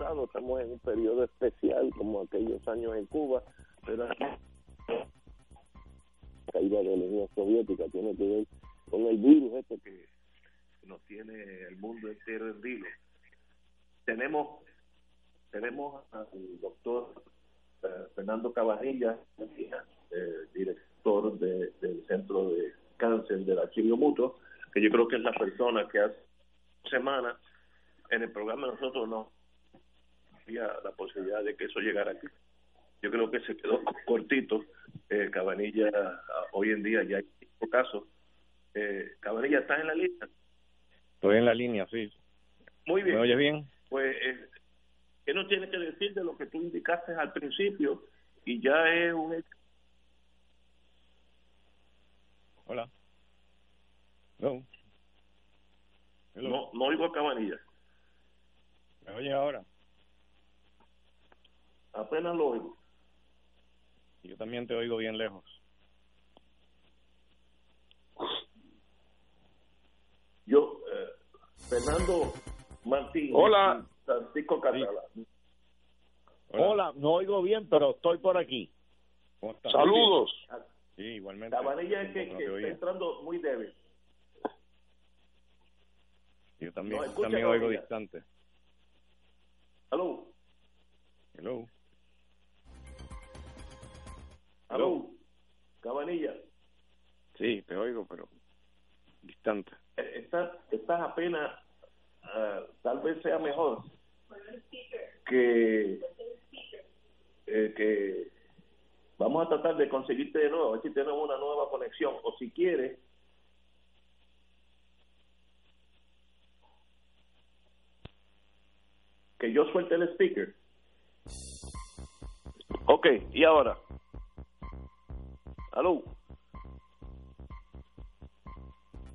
Estamos en un periodo especial como aquellos años en Cuba, la caída de la Unión Soviética tiene que ver con el virus este que nos tiene el mundo entero en vilo. Tenemos tenemos al doctor eh, Fernando Cabanilla, eh, director del Centro de Cáncer del Archivo Mutuo, que yo creo que es la persona que hace semana en el programa nosotros no la posibilidad de que eso llegara aquí. Yo creo que se quedó cortito. Eh, Cabanilla, ah, hoy en día ya hay cinco casos. Eh, Cabanilla, ¿estás en la lista? Estoy en la línea, sí. Muy bien. ¿Me oyes bien? Pues, eh, ¿qué nos tiene que decir de lo que tú indicaste al principio? Y ya es un Hola. No, no oigo a Cabanilla. ¿Me oyes ahora? Apenas lo oigo. Yo también te oigo bien lejos. Yo, eh, Fernando Martín. Hola. Francisco Catalá. Hola. no oigo bien, pero estoy por aquí. Saludos. Sí, igualmente. La varilla es que, está entrando muy débil. Yo también, también oigo distante. Hello. Hello. Aló, Cabanilla. Sí, te oigo, pero distante. Eh, estás, estás apenas, uh, tal vez sea mejor que, eh, que vamos a tratar de conseguirte de nuevo, a ver si tenemos una nueva conexión, o si quieres, que yo suelte el speaker. Ok, ¿y ahora? Aló.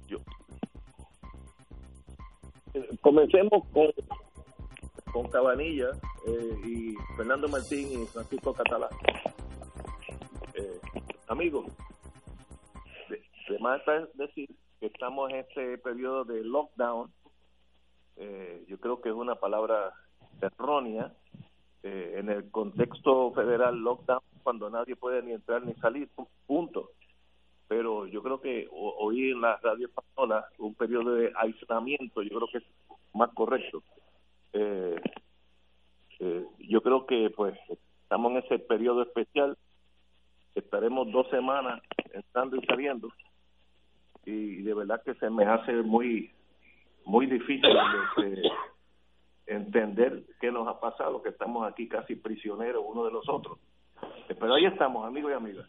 Yo. Comencemos con, con Cabanilla eh, y Fernando Martín y Francisco Catalán. Eh, amigos, de, más decir que estamos en este periodo de lockdown. Eh, yo creo que es una palabra errónea. Eh, en el contexto federal, lockdown cuando nadie puede ni entrar ni salir, punto. Pero yo creo que hoy en la radio española, un periodo de aislamiento, yo creo que es más correcto. Eh, eh, yo creo que pues estamos en ese periodo especial, estaremos dos semanas entrando y saliendo, y de verdad que se me hace muy, muy difícil entender qué nos ha pasado, que estamos aquí casi prisioneros uno de los otros. Pero ahí estamos, amigos y amigas.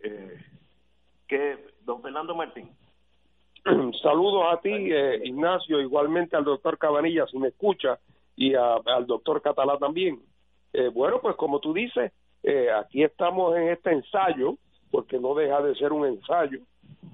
Eh, que don Fernando Martín. Saludos a ti, eh, Ignacio, igualmente al doctor Cabanilla, si me escucha, y al doctor Catalá también. Eh, bueno, pues como tú dices, eh, aquí estamos en este ensayo, porque no deja de ser un ensayo,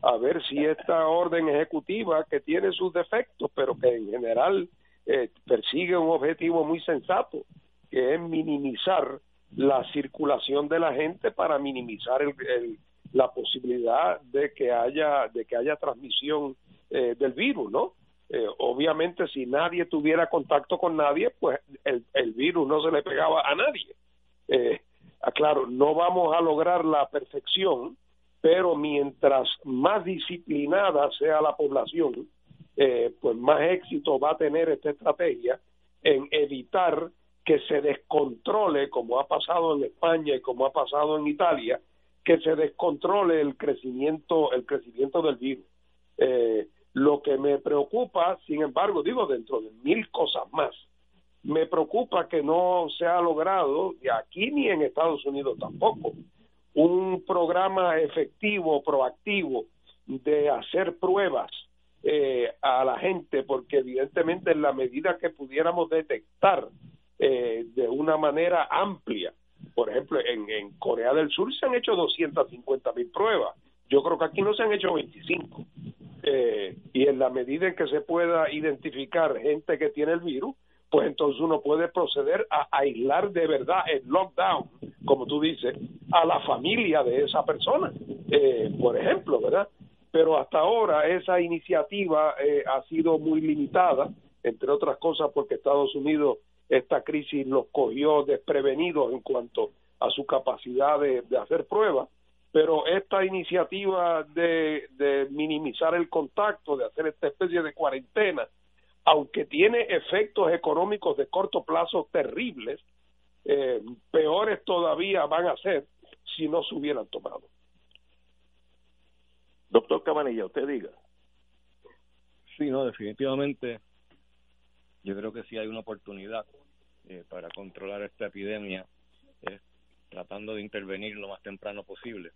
a ver si esta orden ejecutiva, que tiene sus defectos, pero que en general eh, persigue un objetivo muy sensato, que es minimizar la circulación de la gente para minimizar el, la posibilidad de que haya de que haya transmisión eh, del virus, ¿no? Eh, obviamente si nadie tuviera contacto con nadie, pues el, virus no se le pegaba a nadie. Eh, ah, claro, no vamos a lograr la perfección, pero mientras más disciplinada sea la población, eh, pues más éxito va a tener esta estrategia en evitar que se descontrole, como ha pasado en España y como ha pasado en Italia, que se descontrole el crecimiento, el crecimiento del virus. Eh, lo que me preocupa, sin embargo, digo, dentro de mil cosas más, me preocupa que no se ha logrado, y aquí ni en Estados Unidos tampoco, un programa efectivo, proactivo, de hacer pruebas eh, a la gente, porque evidentemente en la medida que pudiéramos detectar eh, de una manera amplia, por ejemplo, en, en Corea del Sur se han hecho 250 mil pruebas, yo creo que aquí no se han hecho 25. Eh, y en la medida en que se pueda identificar gente que tiene el virus, pues entonces uno puede proceder a aislar de verdad el lockdown, como tú dices, a la familia de esa persona, eh, por ejemplo, ¿verdad? Pero hasta ahora esa iniciativa eh, ha sido muy limitada, entre otras cosas porque Estados Unidos esta crisis los cogió desprevenidos en cuanto a su capacidad de, hacer pruebas, pero esta iniciativa de, de minimizar el contacto, de hacer esta especie de cuarentena, aunque tiene efectos económicos de corto plazo terribles, eh, peores todavía van a ser si no se hubieran tomado. Doctor Cabanilla, usted diga. Sí, no, definitivamente yo creo que sí hay una oportunidad eh, para controlar esta epidemia, tratando de intervenir lo más temprano posible.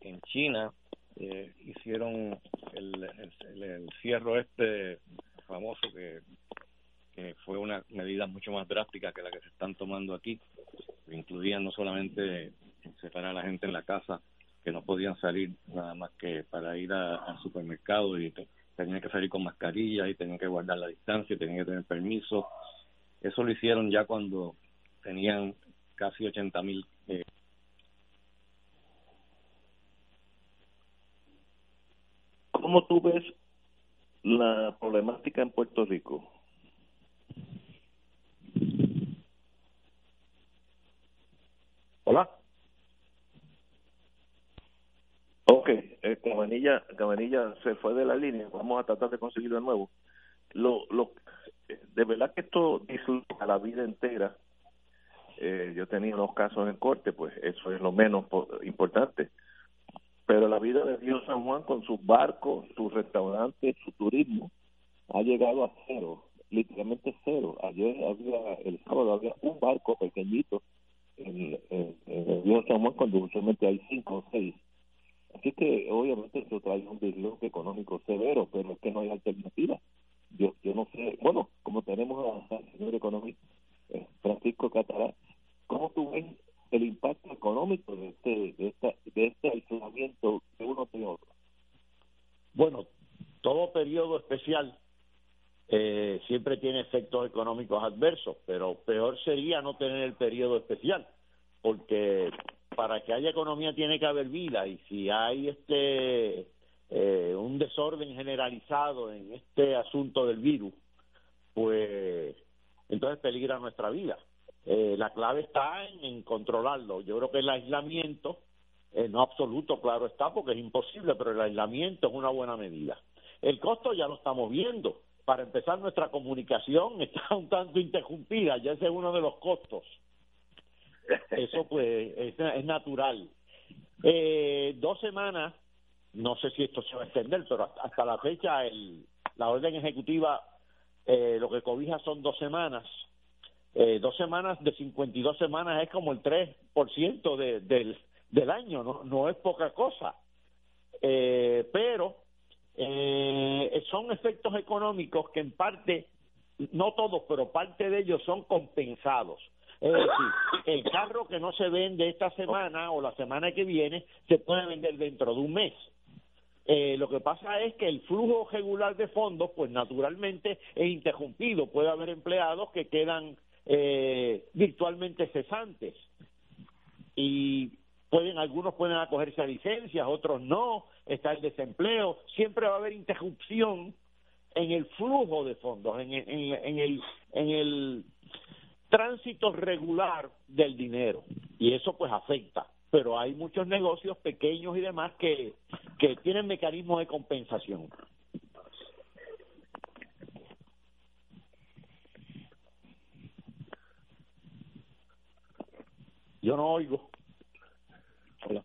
En China eh, hicieron el, el, el, cierre este famoso que, fue una medida mucho más drástica que la que se están tomando aquí. Incluían no solamente separar a la gente en la casa, que no podían salir nada más que para ir al supermercado y tenían que salir con mascarilla y tenían que guardar la distancia, tenían que tener permiso. Eso lo hicieron ya cuando tenían casi 80 mil. Eh, ¿Cómo tú ves la problemática en Puerto Rico. Hola. Ok, eh, Cabanilla, se fue de la línea, vamos a tratar de conseguirlo de nuevo. Lo, lo, de verdad que esto a la vida entera. Eh, yo tenía unos casos en corte, pues eso es lo menos importante pero la vida de Dios San Juan con sus barcos, sus restaurantes, su turismo, ha llegado a cero, literalmente cero. Ayer había, el sábado había un barco pequeñito en, el Río San Juan cuando usualmente hay cinco o seis. Así que obviamente eso trae un desloque económico severo, pero es que no hay alternativa. Yo, yo no sé, bueno, como tenemos al señor economista eh, Francisco Catalá, ¿cómo tú ves el impacto económico de este, de, esta, de este aislamiento de uno de otro? Bueno, todo periodo especial eh, siempre tiene efectos económicos adversos, pero peor sería no tener el periodo especial, porque para que haya economía tiene que haber vida y si hay este eh, un desorden generalizado en este asunto del virus, pues entonces peligra nuestra vida. Eh, la clave está en, controlarlo. Yo creo que el aislamiento, eh, no absoluto, claro está, porque es imposible, pero el aislamiento es una buena medida. El costo ya lo estamos viendo. Para empezar, nuestra comunicación está un tanto interrumpida, ya ese es uno de los costos. Eso pues es, natural. Eh, dos semanas, no sé si esto se va a extender, pero hasta, la fecha el, la orden ejecutiva eh, lo que cobija son dos semanas eh, dos semanas de 52 semanas es como el 3% de, del, del año, no, no es poca cosa. Eh, pero eh, son efectos económicos que en parte, no todos, pero parte de ellos son compensados. Es decir, el carro que no se vende esta semana o la semana que viene se puede vender dentro de un mes. Eh, lo que pasa es que el flujo regular de fondos, pues naturalmente es interrumpido. Puede haber empleados que quedan eh, virtualmente cesantes y pueden algunos pueden acogerse a licencias, otros no, está el desempleo, siempre va a haber interrupción en el flujo de fondos, en, en, el en el tránsito regular del dinero y eso pues afecta pero hay muchos negocios pequeños y demás que, que tienen mecanismos de compensación. Yo no oigo. Hola.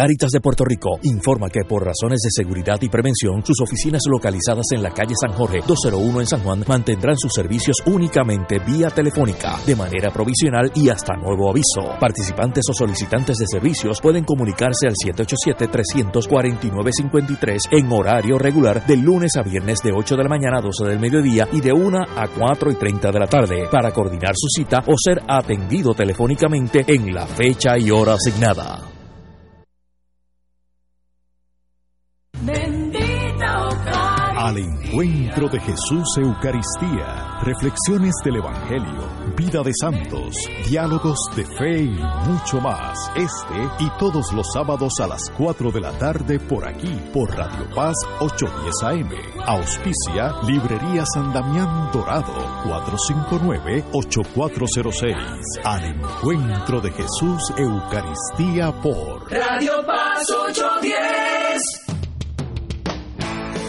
Caritas de Puerto Rico informa que por razones de seguridad y prevención, sus oficinas localizadas en la calle San Jorge 201 en San Juan mantendrán sus servicios únicamente vía telefónica, de manera provisional y hasta nuevo aviso. Participantes o solicitantes de servicios pueden comunicarse al 787-349-53 en horario regular de lunes a viernes de 8 de la mañana a 12 del mediodía y de 1 a 4 y 30 de la tarde para coordinar su cita o ser atendido telefónicamente en la fecha y hora asignada. Al encuentro de Jesús Eucaristía, reflexiones del Evangelio, vida de santos, diálogos de fe y mucho más. Este y todos los sábados a las 4 de la tarde por aquí, por Radio Paz 810 AM. Auspicia Librería San Damián Dorado 459-8406. Al encuentro de Jesús Eucaristía por Radio Paz 810.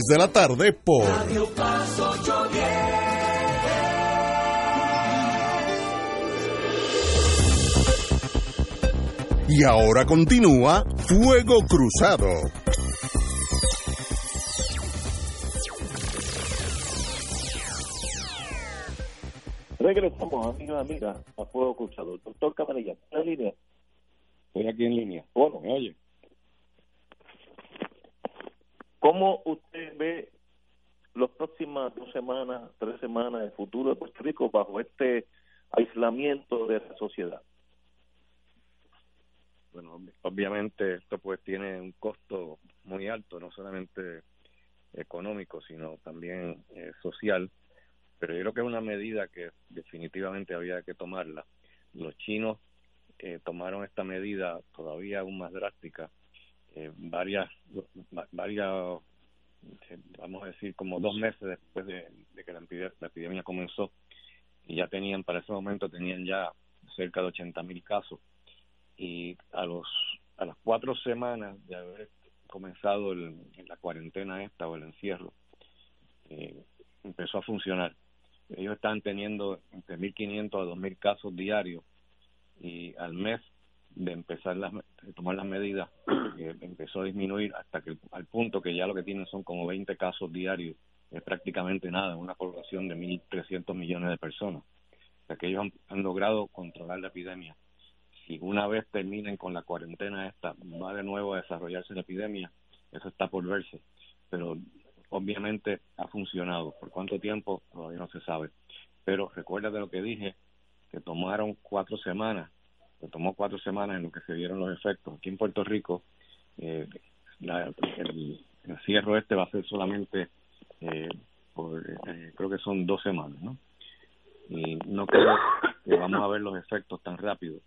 de la tarde por Radio Paz 810. Y ahora continúa Fuego Cruzado. Regresamos, amigos y amigas, a Fuego Cruzado. Doctor Camarilla, ¿está en línea? Estoy aquí en línea. Bueno, ¿Me oye? ¿Cómo usted ve las próximas dos semanas, tres semanas, el futuro de Puerto Rico bajo este aislamiento de la sociedad? Bueno, ob- obviamente esto pues tiene un costo muy alto, no solamente económico, sino también eh, social, pero yo creo que es una medida que definitivamente había que tomarla. Los chinos eh, tomaron esta medida todavía aún más drástica, eh, varias, va- varias, eh, vamos a decir, como dos meses después de, que la epidemia, comenzó, y ya tenían, para ese momento tenían ya cerca de 80 mil casos. Y a los a las cuatro semanas de haber comenzado el, la cuarentena esta o el encierro eh, empezó a funcionar. Ellos estaban teniendo entre 1.500 a 2.000 casos diarios y al mes de empezar las, de tomar las medidas eh, empezó a disminuir hasta que al punto que ya lo que tienen son como 20 casos diarios es prácticamente nada en una población de 1.300 millones de personas o sea que ellos han, han logrado controlar la epidemia si una vez terminen con la cuarentena esta, va de nuevo a desarrollarse la epidemia, eso está por verse. Pero obviamente ha funcionado. ¿Por cuánto tiempo? Todavía no se sabe. Pero recuerda de lo que dije, que tomaron cuatro semanas, que tomó cuatro semanas en lo que se dieron los efectos. Aquí en Puerto Rico, eh, la- el, encierro este va a ser solamente, eh, por, eh, creo que son dos semanas, ¿no? Y no creo que vamos a ver los efectos tan rápido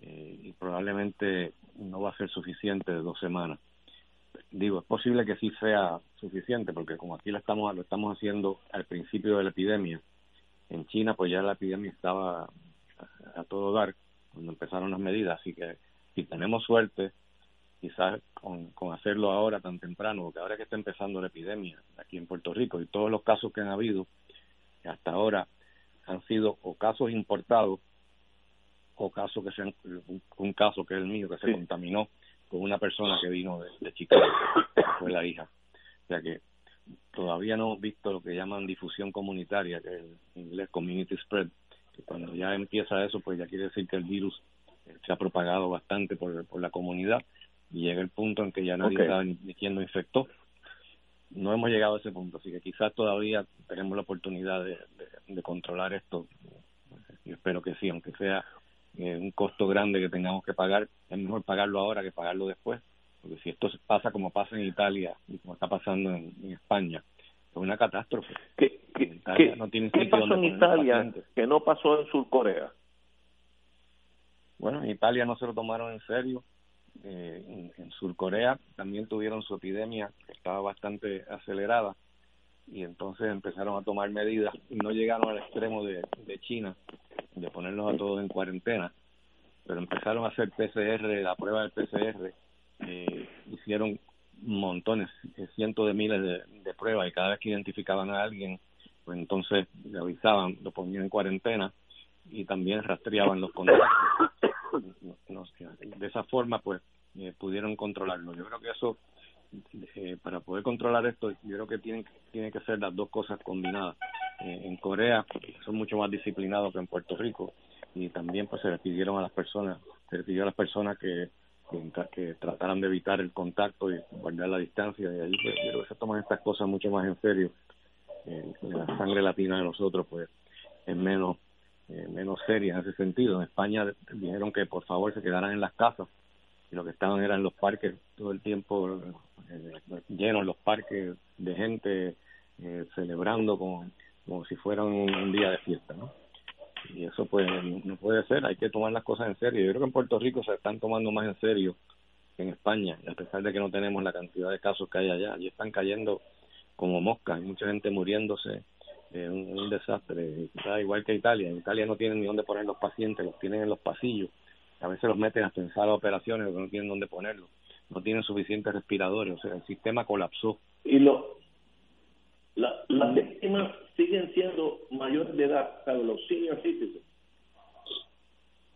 eh, y probablemente no va a ser suficiente de dos semanas. Digo, es posible que sí sea suficiente, porque como aquí lo estamos, lo estamos haciendo al principio de la epidemia, en China pues ya la epidemia estaba a todo dar cuando empezaron las medidas, así que si tenemos suerte, quizás con, con hacerlo ahora tan temprano, porque ahora que está empezando la epidemia aquí en Puerto Rico y todos los casos que han habido hasta ahora han sido o casos importados o casos que sean un, un caso que es el mío que se Sí. contaminó con una persona que vino de, de Chicago que fue la hija o sea que todavía no hemos visto lo que llaman difusión comunitaria que es en inglés community spread que cuando ya empieza eso pues ya quiere decir que el virus eh, se ha propagado bastante por, por la comunidad y llega el punto en que ya nadie Ok. sabe ni, ni quién lo infectó. No hemos llegado a ese punto, así que quizás todavía tenemos la oportunidad de, de- de controlar esto. Yo espero que sí, aunque sea eh, un costo grande que tengamos que pagar, es mejor pagarlo ahora que pagarlo después, porque si esto pasa como pasa en Italia y como está pasando en, en España, una catástrofe. ¿Qué, En qué, Italia qué- no tienen qué pasó en Italia que no pasó en Surcorea? Bueno, en Italia no se lo tomaron en serio. Eh, en, en Surcorea también tuvieron su epidemia que estaba bastante acelerada y entonces empezaron a tomar medidas y no llegaron al extremo de, de China, de ponerlos a todos en cuarentena, pero empezaron a hacer PCR, la prueba del PCR, eh, hicieron montones, eh, cientos de miles de, pruebas y cada vez que identificaban a alguien, pues entonces le avisaban, lo ponían en cuarentena y también rastreaban los contactos. De esa forma, pues, eh, pudieron controlarlo. Yo creo que eso, eh, para poder controlar esto, yo creo que tienen, tienen que ser las dos cosas combinadas. En Corea son mucho más disciplinados que en Puerto Rico y también pues se les pidieron a las personas, se les pidió a las personas que, que, trataran de evitar el contacto y guardar la distancia y ahí pues, creo que se toman estas cosas mucho más en serio. Eh, la sangre latina de nosotros pues es menos eh, menos seria en ese sentido. En España dijeron que por favor se quedaran en las casas y lo que estaban eran los parques todo el tiempo eh, llenos los parques de gente eh, celebrando como, como si fueran un, un día de fiesta, ¿no? Y eso pues no puede ser, hay que tomar las cosas en serio. Yo creo que en Puerto Rico se están tomando más en serio que en España, a pesar de que no tenemos la cantidad de casos que hay allá, allí están cayendo como moscas, hay mucha gente muriéndose, eh, un, desastre, igual que Italia, en Italia no tienen ni dónde poner los pacientes, los tienen en los pasillos, a veces los meten hasta en sala de operaciones porque no tienen dónde ponerlos, no tienen suficientes respiradores, o sea, el sistema colapsó. Y lo, la, las víctimas siguen siendo mayores de edad, ¿sabes? los senior citizens.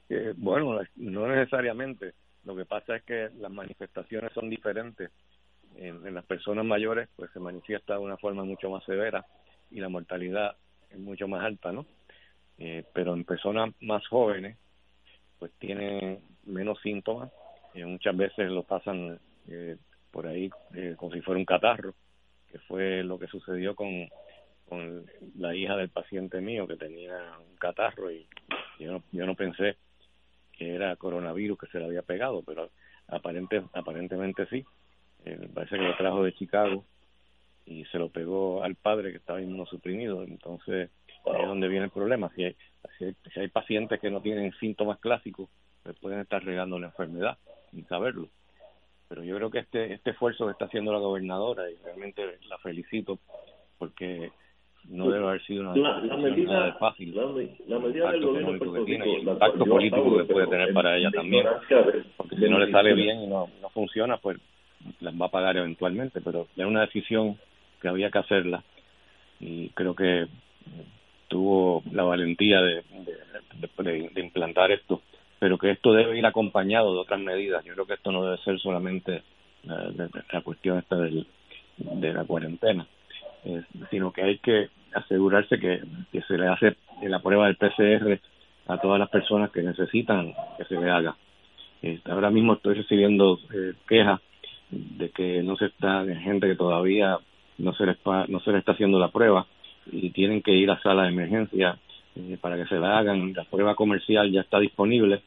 Eh, bueno, no necesariamente. Lo que pasa es que las manifestaciones son diferentes. En, en las personas mayores, pues se manifiesta de una forma mucho más severa y la mortalidad es mucho más alta, ¿no? Eh, pero en personas más jóvenes, pues tienen menos síntomas. y muchas veces lo pasan eh, por ahí eh, como si fuera un catarro, que fue lo que sucedió con, con la hija del paciente mío que tenía un catarro y yo no, yo no pensé que era coronavirus que se le había pegado, pero aparente, aparentemente sí. Eh, parece que lo trajo de Chicago y se lo pegó al padre que estaba inmunosuprimido. Entonces, ahí es donde viene el problema. Si hay, si hay, si hay pacientes que no tienen síntomas clásicos, pues pueden estar regando la enfermedad sin saberlo. Pero yo creo que este, este esfuerzo que está haciendo la gobernadora, y realmente la felicito, porque no debe haber sido una La, medida, nada de fácil la, me- la medida del gobierno que tiene y el impacto político que de puede tener en- para ella también. Porque si no le sale bien y no, no funciona, pues las va a pagar eventualmente. Pero era una decisión que había que hacerla y creo que tuvo la valentía de, de, de- de implantar esto, pero que esto debe ir acompañado de otras medidas. Yo creo que esto no debe ser solamente la, la- cuestión esta del, de la cuarentena, eh, sino que hay que asegurarse que, que se le hace la prueba del PCR a todas las personas que necesitan que se le haga. Este, ahora mismo estoy recibiendo eh, quejas de que no se está, de gente que todavía no se les pa- no se le está haciendo la prueba y tienen que ir a sala de emergencia eh, para que se la hagan. La prueba comercial ya está disponible,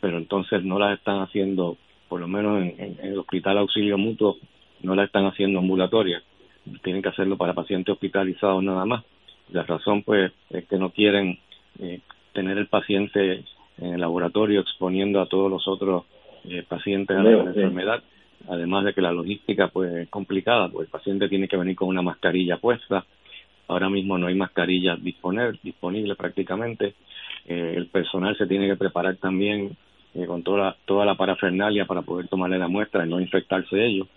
pero entonces no la están haciendo, por lo menos en, en- en el Hospital Auxilio Mutuo, no la están haciendo ambulatoria. Tienen que hacerlo para pacientes hospitalizados nada más. La razón, pues, es que no quieren eh, tener el paciente en el laboratorio exponiendo a todos los otros eh, pacientes a la sí. enfermedad. Además de que la logística, pues, es complicada, pues el paciente tiene que venir con una mascarilla puesta. Ahora mismo no hay mascarillas disponer, disponibles prácticamente. Eh, el personal se tiene que preparar también eh, con toda la, toda la parafernalia para poder tomarle la muestra y no infectarse ellos.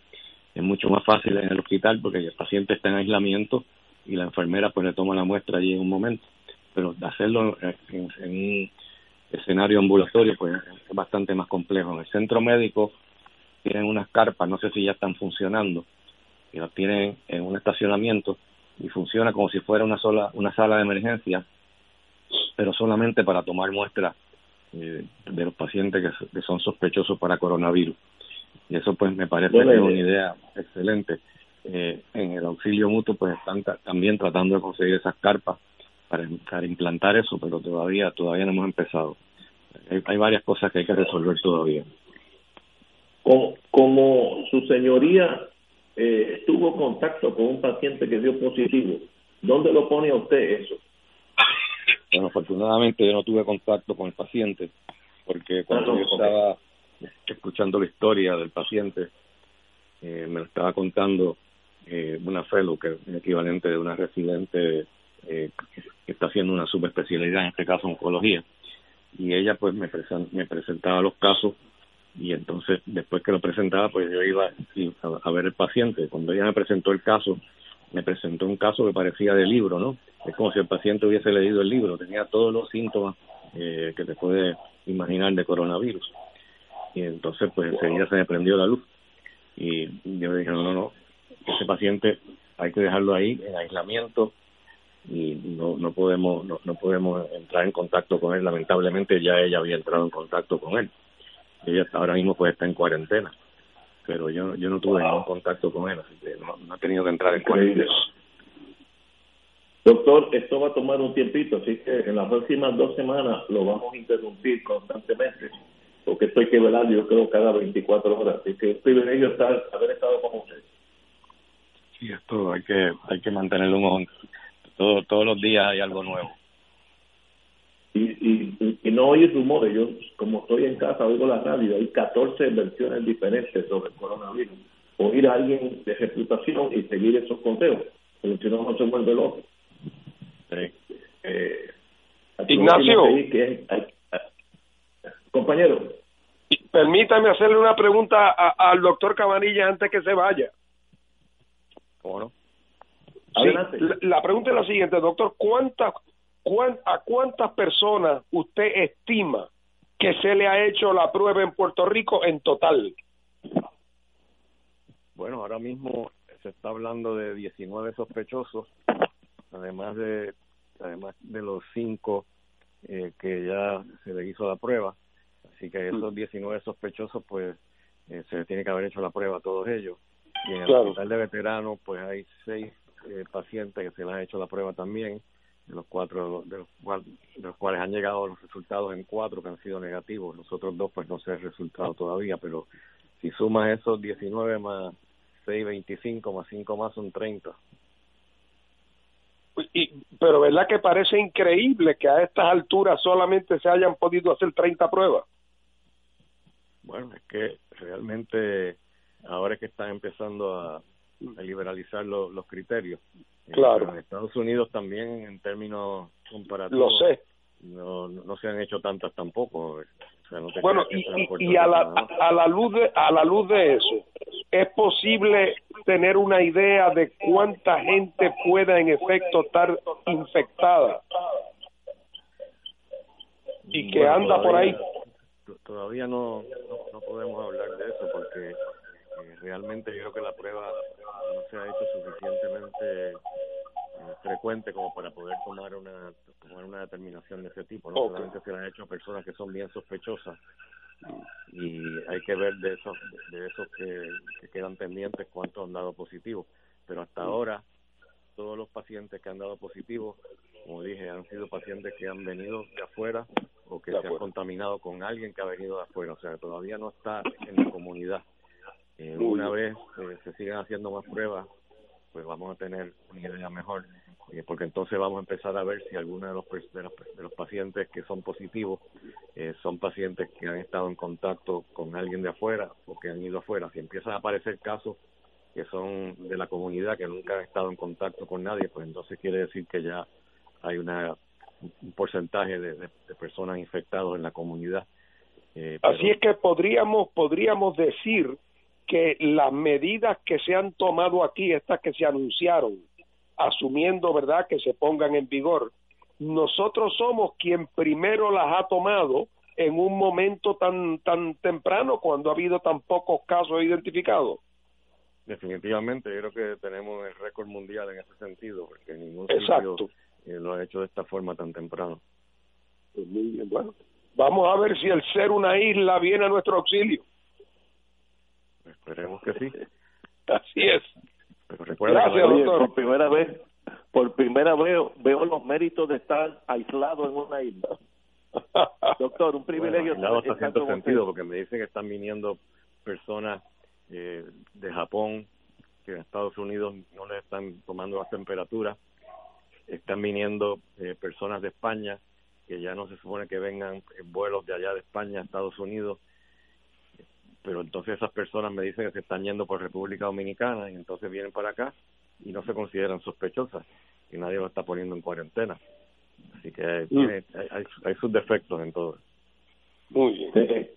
Es mucho más fácil en el hospital porque el paciente está en aislamiento y la enfermera pues le toma la muestra allí en un momento. Pero hacerlo en, en- en un escenario ambulatorio pues es bastante más complejo. En el centro médico tienen unas carpas, no sé si ya están funcionando, y las tienen en un estacionamiento y funciona como si fuera una sola una sala de emergencia, pero solamente para tomar muestras eh, de los pacientes que, que son sospechosos para coronavirus. Y eso pues me parece que es una idea excelente. Eh, en el auxilio mutuo pues están también tratando de conseguir esas carpas para, para implantar eso, pero todavía todavía no hemos empezado. Hay, varias cosas que hay que resolver todavía. Como, como su señoría eh, estuvo contacto con un paciente que dio positivo, ¿dónde lo pone a usted eso? Bueno, afortunadamente yo no tuve contacto con el paciente, porque cuando yo estaba escuchando la historia del paciente, eh, me lo estaba contando eh, una fellow, que es el equivalente de una residente eh, que está haciendo una subespecialidad, en este caso oncología, y ella pues me, me presentaba los casos y entonces después que lo presentaba pues yo iba a, ver el paciente. Cuando ella me presentó el caso, me presentó un caso que parecía de libro, ¿no? Es como si el paciente hubiese leído el libro, tenía todos los síntomas eh, que te puede imaginar de coronavirus. Y entonces pues enseguida se me prendió la luz. Y yo dije, no, no, no, ese paciente hay que dejarlo ahí en aislamiento y no no podemos no, no podemos entrar en contacto con él lamentablemente ya ella había entrado en contacto con él ella ahora mismo pues está en cuarentena pero yo yo no tuve ningún contacto con él así que no, ha tenido que entrar en cuarentena Doctor, esto va a tomar un tiempito, así que en las próximas dos semanas lo vamos a interrumpir constantemente, porque estoy que velar, yo creo, cada 24 horas. Así que es privilegio estar, haber estado con usted. Sí, esto hay que, hay que mantenerlo un todo, todos los días hay algo nuevo y, y, y no oír rumores. Yo, como estoy en casa, oigo la radio, hay 14 versiones diferentes sobre el coronavirus. Oír a alguien de reputación y seguir esos consejos, porque si no, no se vuelve loco. Eh, Ignacio. compañero. Permítame hacerle una pregunta al doctor Cabanilla antes que se vaya. ¿Cómo la, pregunta es la siguiente, doctor. ¿Cuántas ¿a cuántas personas usted estima que se le ha hecho la prueba en Puerto Rico en total? Bueno, ahora mismo se está hablando de 19 sospechosos, además de además de los cinco eh, que ya se le hizo la prueba. Así que esos 19 mm. sospechosos, pues eh, se le tiene que haber hecho la prueba a todos ellos. Y en el hospital de veteranos, pues hay seis eh, pacientes que se les ha hecho la prueba también de los cuatro de los, de los cuales han llegado los resultados en cuatro que han sido negativos. Los otros dos pues no se ha resultado todavía pero si sumas esos 19 más 6 25 más 5 más son 30 y, pero verdad que parece increíble que a estas alturas solamente se hayan podido hacer 30 pruebas bueno es que realmente ahora es que están empezando a, a liberalizar los criterios Claro. En Estados Unidos también, en términos comparativos. Lo sé. No, no se han hecho tantas tampoco. bueno, y, y, a, la, a la luz de a la luz de eso, es posible tener una idea de cuánta gente pueda en efecto estar infectada y que anda por ahí. Todavía no, no, podemos hablar de eso porque eh, realmente yo creo que la prueba no se ha hecho suficientemente eh, frecuente como para poder tomar una tomar una determinación de ese tipo. No solamente se la han hecho personas que son bien sospechosas y, hay que ver de esos de esos que, quedan pendientes cuántos han dado positivo. Pero hasta mm. ahora todos los pacientes que han dado positivo, como dije, han sido pacientes que han venido de afuera o que se han contaminado con alguien que ha venido de afuera. O sea, todavía no está en la comunidad. Eh, una vez eh, se sigan haciendo más pruebas, pues vamos a tener una idea mejor, eh, porque entonces vamos a empezar a ver si alguno de los, de los, de los pacientes que son positivos eh, son pacientes que han estado en contacto con alguien de afuera o que han ido afuera. Si empiezan a aparecer casos que son de la comunidad, que nunca han estado en contacto con nadie, pues entonces quiere decir que ya hay una un porcentaje de, de, personas infectadas en la comunidad. Así es que podríamos podríamos decir que las medidas que se han tomado aquí, estas que se anunciaron, asumiendo, ¿verdad?, que se pongan en vigor, nosotros somos quien primero las ha tomado en un momento tan tan temprano cuando ha habido tan pocos casos identificados. Definitivamente, yo creo que tenemos el récord mundial en ese sentido, porque ningún sitio eh, lo ha hecho de esta forma tan temprano. Pues muy bien, bueno, vamos a ver si el ser una isla viene a nuestro auxilio Esperemos que sí. Así es. Pero recuerda Gracias, Oye, doctor. por primera vez, por primera vez veo los méritos de estar aislado en una isla. Doctor, un privilegio Bueno, está haciendo sentido usted. porque me dicen que están viniendo personas eh, de Japón que en Estados Unidos no les están tomando las temperaturas. Están viniendo eh, personas de España que ya no se supone que vengan en vuelos de allá de España a Estados Unidos. Pero entonces esas personas me dicen que se están yendo por República Dominicana y entonces vienen para acá y no se consideran sospechosas y nadie lo está poniendo en cuarentena. Así que tiene- hay, hay- hay sus defectos en todo. Muy bien. Eh,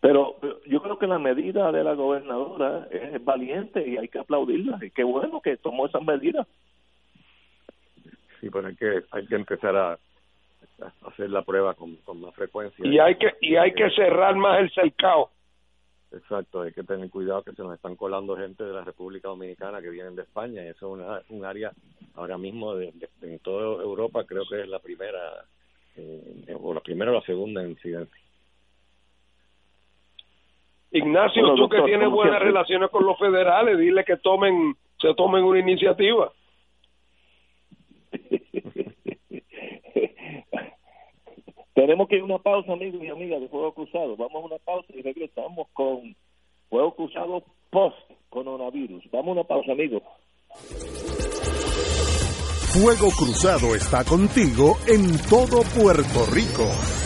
pero, pero yo creo que la medida de la gobernadora es valiente y hay que aplaudirla. Y qué bueno que tomó esas medidas. Sí, pero hay que, hay que empezar a, a hacer la prueba con, con más frecuencia. Y hay que y hay que cerrar más el cercado. Exacto, hay que tener cuidado que se nos están colando gente de la República Dominicana que vienen de España y eso es una, un área ahora mismo de, de- en toda Europa creo que es la primera eh, o la primera o la segunda en incidencia. Ignacio, Bueno, tú doctor, que tienes buenas siempre. relaciones con los federales, dile que tomen se tomen una iniciativa. Tenemos que ir a una pausa, amigos y amigas de Fuego Cruzado. Vamos a una pausa y regresamos con Fuego Cruzado post-coronavirus. Vamos a una pausa, amigos. Fuego Cruzado está contigo en todo Puerto Rico.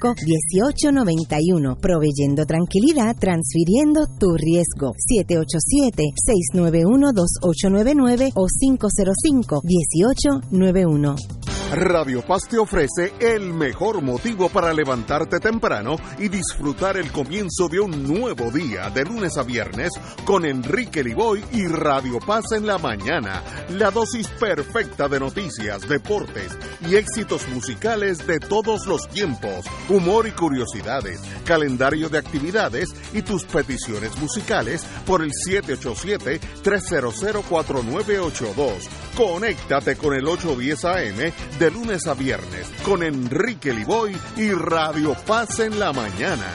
505-1891. Proveyendo tranquilidad, transfiriendo tu riesgo. 787-691-2899 o 505-1891. Radio Paz te ofrece el mejor motivo para levantarte temprano y disfrutar el comienzo de un nuevo día de lunes a viernes con Enrique Liboy y Radio Paz en la mañana. La dosis perfecta de noticias, deportes y éxitos musicales de todos los tiempos, humor y curiosidades, calendario de actividades y tus peticiones musicales por el 787-300-4982. Conéctate con el 810 AM de lunes a viernes con Enrique Liboy y Radio Paz en la mañana.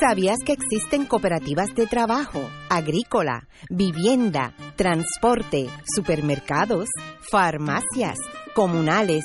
¿Sabías que existen cooperativas de trabajo, agrícola, vivienda, transporte, supermercados, farmacias, comunales,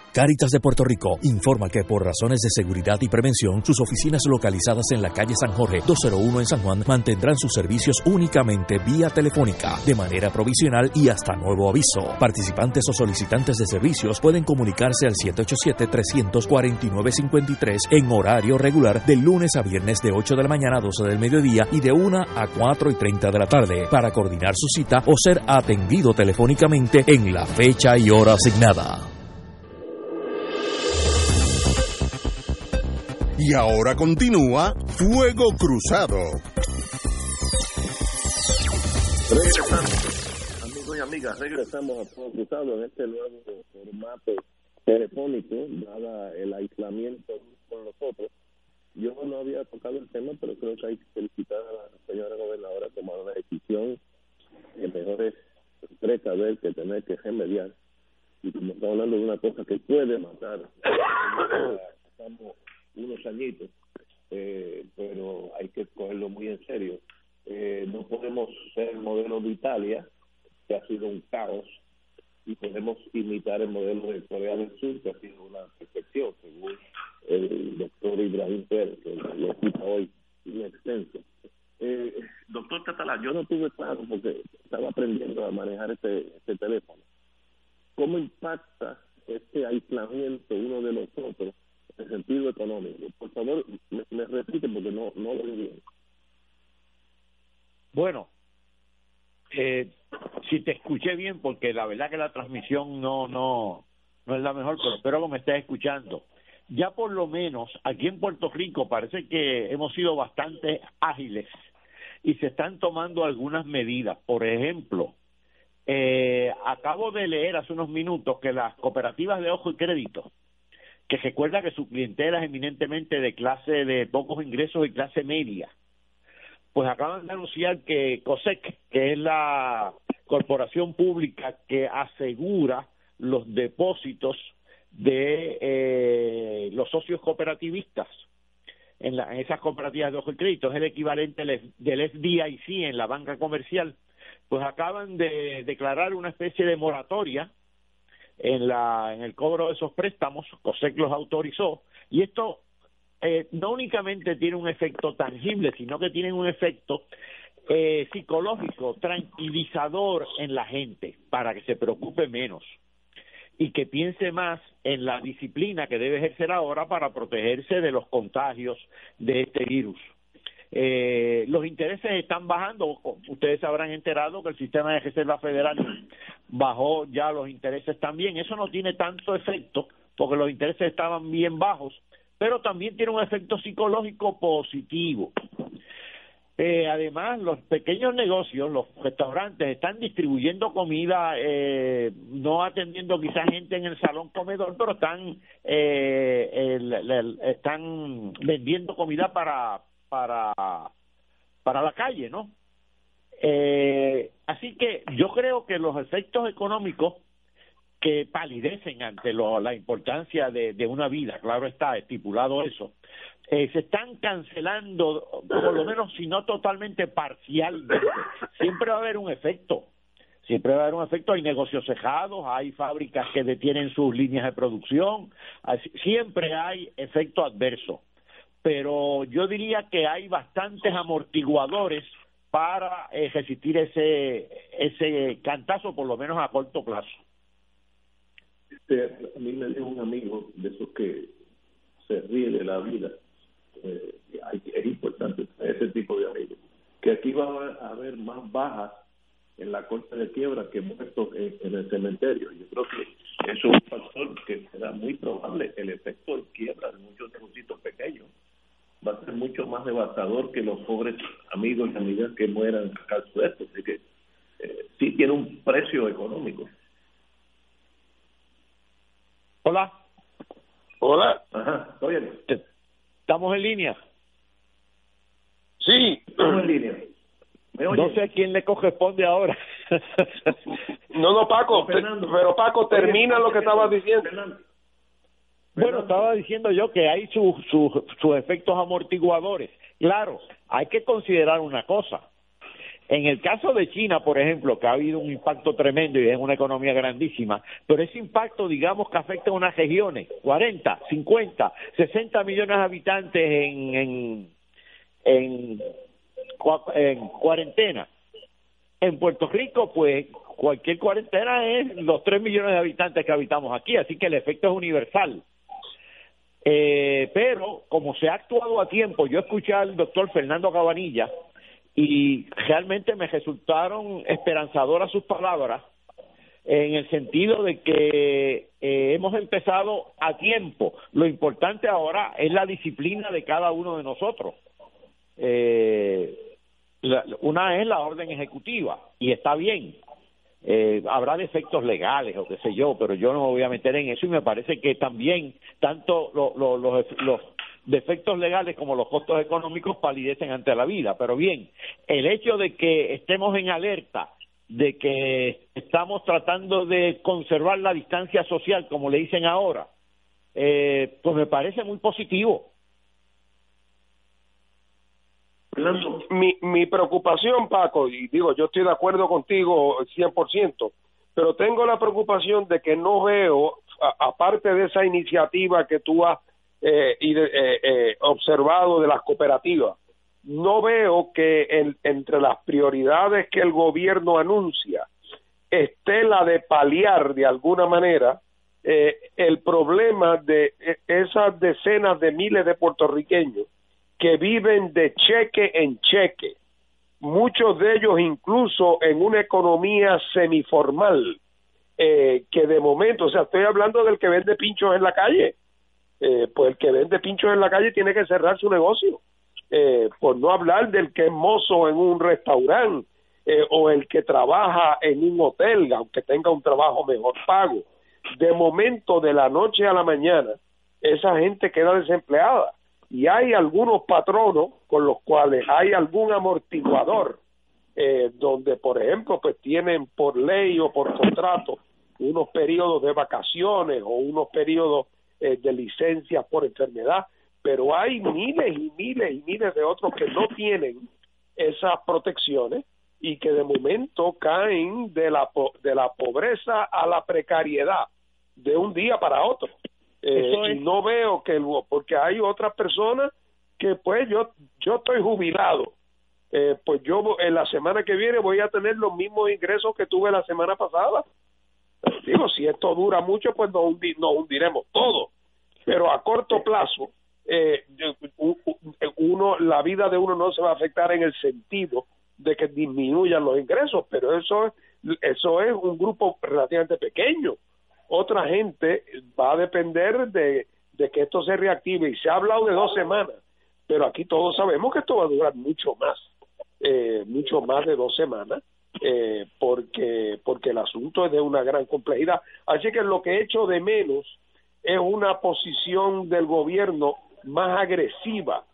Cáritas de Puerto Rico informa que por razones de seguridad y prevención, sus oficinas localizadas en la calle San Jorge 201 en San Juan mantendrán sus servicios únicamente vía telefónica, de manera provisional y hasta nuevo aviso. Participantes o solicitantes de servicios pueden comunicarse al 787-349-53 en horario regular de lunes a viernes de 8 de la mañana a 12 del mediodía y de 1 a 4 y 30 de la tarde para coordinar su cita o ser atendido telefónicamente en la fecha y hora asignada. Y ahora continúa Fuego Cruzado. Regresamos. Amigos y amigas, regresamos a Fuego Cruzado en este nuevo formato telefónico, dada el aislamiento con nosotros. Yo no había tocado el tema, pero creo que hay que felicitar a la señora gobernadora tomar una decisión que mejor es precaver que tener que remediar. Y como estamos hablando de una cosa que puede matar, estamos unos añitos, eh, pero hay que cogerlo muy en serio. Eh, no podemos ser el modelo de Italia, que ha sido un caos, y podemos imitar el modelo de Corea del Sur, que ha sido una perfección, según el doctor Ibrahim Pérez, que lo cita hoy en extenso. Eh, doctor Catalán, yo no tuve claro porque estaba aprendiendo a manejar este, este teléfono. ¿Cómo impacta este aislamiento uno de los otros en sentido económico. Por favor, me, me repite porque no, no lo bien. Bueno, eh, si te escuché bien, porque la verdad que la transmisión no, no, no es la mejor, pero espero que me estés escuchando. Ya por lo menos aquí en Puerto Rico parece que hemos sido bastante ágiles y se están tomando algunas medidas. Por ejemplo, eh, acabo de leer hace unos minutos que las cooperativas de ojo y crédito, que recuerda que su clientela es eminentemente de clase de pocos ingresos y clase media, pues acaban de anunciar que COSEC, que es la corporación pública que asegura los depósitos de eh, los socios cooperativistas en, la, en esas cooperativas de ojo y crédito, es el equivalente del FDIC en la banca comercial, pues acaban de declarar una especie de moratoria en la en el cobro de esos préstamos, COSEC los autorizó, y esto eh, no únicamente tiene un efecto tangible, sino que tiene un efecto eh, psicológico, tranquilizador en la gente, para que se preocupe menos y que piense más en la disciplina que debe ejercer ahora para protegerse de los contagios de este virus. Eh, los intereses están bajando. Ustedes habrán enterado que el sistema de reserva federal bajó ya los intereses también. Eso no tiene tanto efecto porque los intereses estaban bien bajos, pero también tiene un efecto psicológico positivo. Eh, además, los pequeños negocios, los restaurantes, están distribuyendo comida, eh, no atendiendo quizá gente en el salón comedor, pero están eh, están vendiendo comida para para para la calle, ¿no? Eh, así que yo creo que los efectos económicos que palidecen ante lo, la importancia de, una vida, claro está, estipulado eso, eh, se están cancelando, por lo menos si no totalmente parcialmente. Siempre va a haber un efecto, siempre va a haber un efecto. Hay negocios cejados, hay fábricas que detienen sus líneas de producción, siempre hay efecto adverso. Pero yo diría que hay bastantes amortiguadores para eh, resistir ese ese cantazo, por lo menos a corto plazo. Este, a mí me dijo un amigo de esos que se ríe de la vida. Eh, es importante ese tipo de amigos. Que aquí va a haber más bajas en la corte de quiebra que muertos en, el cementerio. Yo creo que eso es un factor que será muy probable. El efecto de quiebra de muchos negocios pequeños va a ser mucho más devastador que los pobres amigos y amigas que mueran a causa de esto. Así que eh, sí tiene un precio económico. Hola. Hola. Ajá, ¿Estamos en línea? Sí. Estamos en línea. No sé a quién le corresponde ahora. no, no, Paco, pero Paco, termina lo que estabas diciendo. Bueno, estaba diciendo yo que hay sus sus efectos amortiguadores. Claro, hay que considerar una cosa. En el caso de China, por ejemplo, que ha habido un impacto tremendo y es una economía grandísima, pero ese impacto, digamos, que afecta a unas regiones, 40, 50, 60 millones de habitantes en, en, en, en cuarentena. En Puerto Rico, pues cualquier cuarentena es los 3 millones de habitantes que habitamos aquí, así que el efecto es universal. Eh, pero como se ha actuado a tiempo, yo escuché al doctor Fernando Cabanilla, y realmente me resultaron esperanzadoras sus palabras en el sentido de que eh, hemos empezado a tiempo. Lo importante ahora es la disciplina de cada uno de nosotros. Eh, una es la orden ejecutiva y está bien. Eh, habrá defectos legales o qué sé yo, pero yo no me voy a meter en eso y me parece que también tanto los, los defectos legales como los costos económicos palidecen ante la vida. Pero bien, el hecho de que estemos en alerta, de que estamos tratando de conservar la distancia social, como le dicen ahora, eh, pues me parece muy positivo. Mi, mi preocupación, Paco, y digo, yo estoy de acuerdo contigo 100%, pero tengo la preocupación de que no veo, aparte de esa iniciativa que tú has eh, eh, eh, observado de las cooperativas, no veo que entre las prioridades que el gobierno anuncia esté la de paliar de alguna manera eh, el problema de eh, esas decenas de miles de puertorriqueños que viven de cheque en cheque, muchos de ellos incluso en una economía semiformal, eh, que de momento, o sea, estoy hablando del que vende pinchos en la calle, eh, pues el que vende pinchos en la calle tiene que cerrar su negocio, eh, por no hablar del que es mozo en un restaurante eh, o el que trabaja en un hotel, aunque tenga un trabajo mejor pago. De momento, de la noche a la mañana, esa gente queda desempleada y hay algunos patronos con los cuales hay algún amortiguador eh, donde por ejemplo pues tienen por ley o por contrato unos periodos de vacaciones o unos periodos eh, de licencias por enfermedad, pero hay miles y miles y miles de otros que no tienen esas protecciones y que de momento caen de la de la pobreza a la precariedad de un día para otro. Eh, y no veo que porque hay otras personas que pues yo yo estoy jubilado eh, pues yo en la semana que viene voy a tener los mismos ingresos que tuve la semana pasada. Digo, si esto dura mucho, pues nos, hundiremos todo. Pero a corto plazo, eh, uno, la vida de uno no se va a afectar en el sentido de que disminuyan los ingresos, pero eso es, eso es un grupo relativamente pequeño. Otra gente va a depender de, que esto se reactive y se ha hablado de dos semanas, pero aquí todos sabemos que esto va a durar mucho más eh, mucho más de dos semanas, eh, porque, porque el asunto es de una gran complejidad. Así que lo que he hecho de menos es una posición del gobierno más agresiva,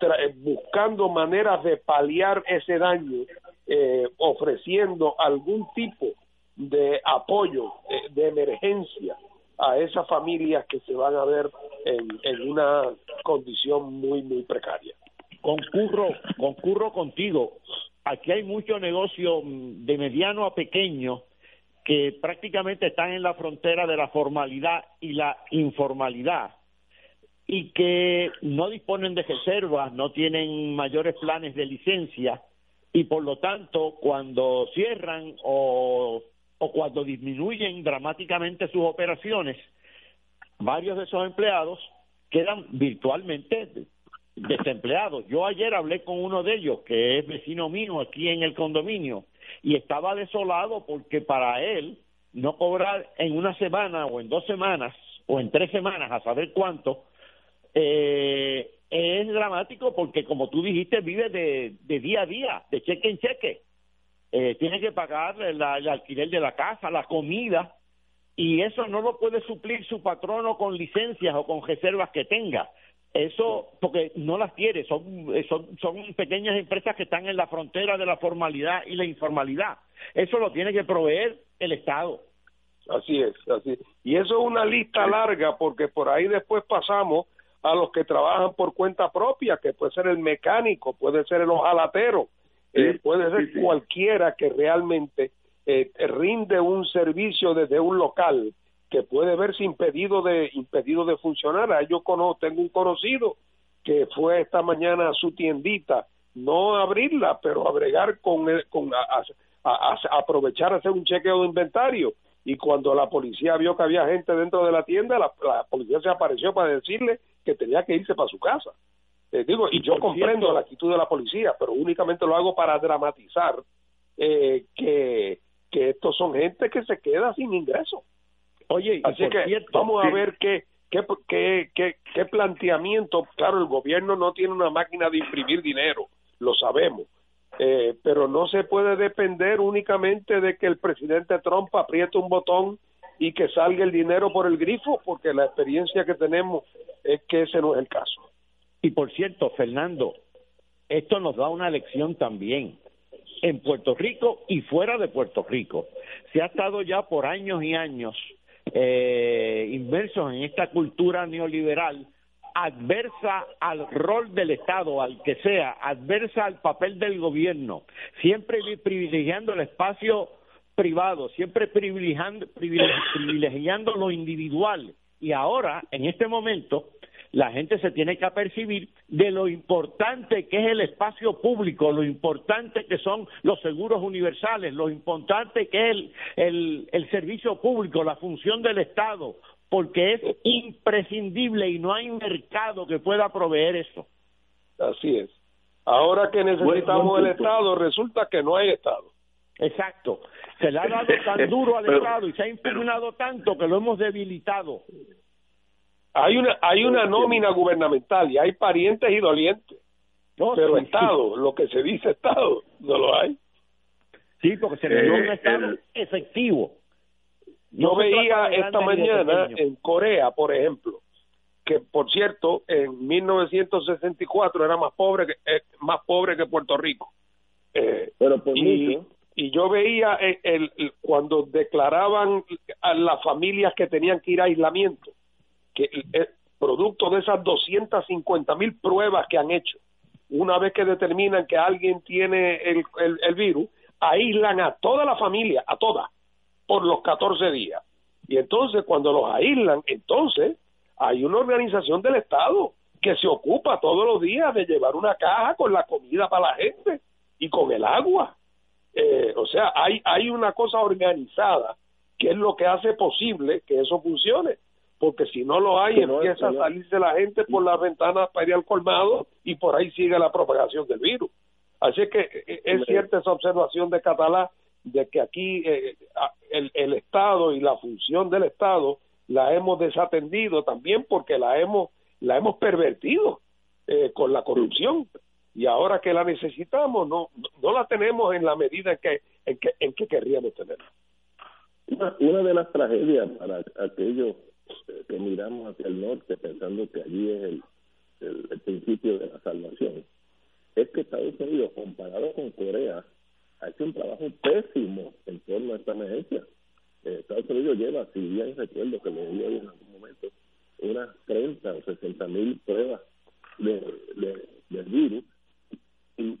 eh, buscando maneras de paliar ese daño, eh, ofreciendo algún tipo de apoyo de emergencia a esas familias que se van a ver en, en una condición muy, muy precaria concurro, concurro contigo. Aquí hay mucho negocio mm, de mediano a pequeño que prácticamente están en la frontera de la formalidad y la informalidad y que no disponen de reservas, no tienen mayores planes de licencia y por lo tanto cuando cierran o, o cuando disminuyen dramáticamente sus operaciones, varios de esos empleados quedan virtualmente desempleados. Yo ayer hablé con uno de ellos, que es vecino mío aquí en el condominio, y estaba desolado porque para él no cobrar en una semana o en dos semanas o en tres semanas, a saber cuánto, eh, es dramático porque, como tú dijiste, vive de, de día a día, de cheque en cheque. Eh, tiene que pagar el alquiler de la casa, la comida, y eso no lo puede suplir su patrono con licencias o con reservas que tenga. Eso, porque no las tiene, son, son, son pequeñas empresas que están en la frontera de la formalidad y la informalidad. Eso lo tiene que proveer el Estado. Así es, así. Y eso es una lista larga porque por ahí después pasamos a los que trabajan por cuenta propia, que puede ser el mecánico, puede ser el ojalatero, eh, puede ser cualquiera que realmente eh, rinde un servicio desde un local que puede verse impedido de impedido de funcionar. A yo conozco, tengo un conocido que fue esta mañana a su tiendita, no abrirla, pero a con, con a, aprovechar a hacer un chequeo de inventario. Y cuando la policía vio que había gente dentro de la tienda, la, policía se apareció para decirle que tenía que irse para su casa. Eh, digo, y yo comprendo la actitud de la policía, pero únicamente lo hago para dramatizar eh, que, que estos son gente que se queda sin ingresos. Oye, así que vamos a ver qué, qué, qué, qué, planteamiento. Claro, el gobierno no tiene una máquina de imprimir dinero, lo sabemos. Eh, pero no se puede depender únicamente de que el presidente Trump apriete un botón y que salga el dinero por el grifo, porque la experiencia que tenemos es que ese no es el caso. Y por cierto, Fernando, esto nos da una lección también en Puerto Rico y fuera de Puerto Rico. Se ha estado ya por años y años eh, inmersos en esta cultura neoliberal adversa al rol del Estado, al que sea, adversa al papel del gobierno, siempre privilegiando el espacio privado, siempre privilegiando, privilegiando lo individual. Y ahora, en este momento, la gente se tiene que apercibir de lo importante que es el espacio público, lo importante que son los seguros universales, lo importante que es el, el, servicio público, la función del Estado, porque es imprescindible y no hay mercado que pueda proveer eso. Así es. Ahora que necesitamos el Estado, resulta que no hay Estado. Exacto. Se le ha dado tan duro al Estado y se ha impugnado tanto que lo hemos debilitado. Hay una, hay una nómina gubernamental y hay parientes y dolientes. pero Estado, lo que se dice Estado, no lo hay. Sí, porque se le dio un Estado efectivo. Yo veía esta mañana en Corea, por ejemplo, que por cierto, en 1964 era más pobre que, eh, más pobre que Puerto Rico. Eh, pero por y, y yo veía el, cuando declaraban a las familias que tenían que ir a aislamiento, que el, producto de esas 250 mil pruebas que han hecho, una vez que determinan que alguien tiene el, el, virus, aíslan a toda la familia, a toda, por los 14 días. Y entonces, cuando los aíslan, entonces hay una organización del Estado que se ocupa todos los días de llevar una caja con la comida para la gente y con el agua. Eh, o sea, hay, hay una cosa organizada que es lo que hace posible que eso funcione porque si no lo hay, empieza a salirse la gente por las ventanas para ir al colmado y por ahí sigue la propagación del virus. Así que eh, eh, es cierta esa observación de Catalá de que aquí eh, el, el Estado y la función del Estado la hemos desatendido también porque la hemos la hemos pervertido con la corrupción y ahora que la necesitamos no no la tenemos en la medida en que en que, en que querríamos tenerla. Una, una de las tragedias para aquellos que miramos hacia el norte pensando que allí es el, el, principio de la salvación, es que Estados Unidos, comparado con Corea, ha hecho un trabajo pésimo en torno a esta emergencia. Eh, Estados Unidos lleva, si bien recuerdo que lo leí en algún momento, unas 30 o 60 mil pruebas de, de, del virus y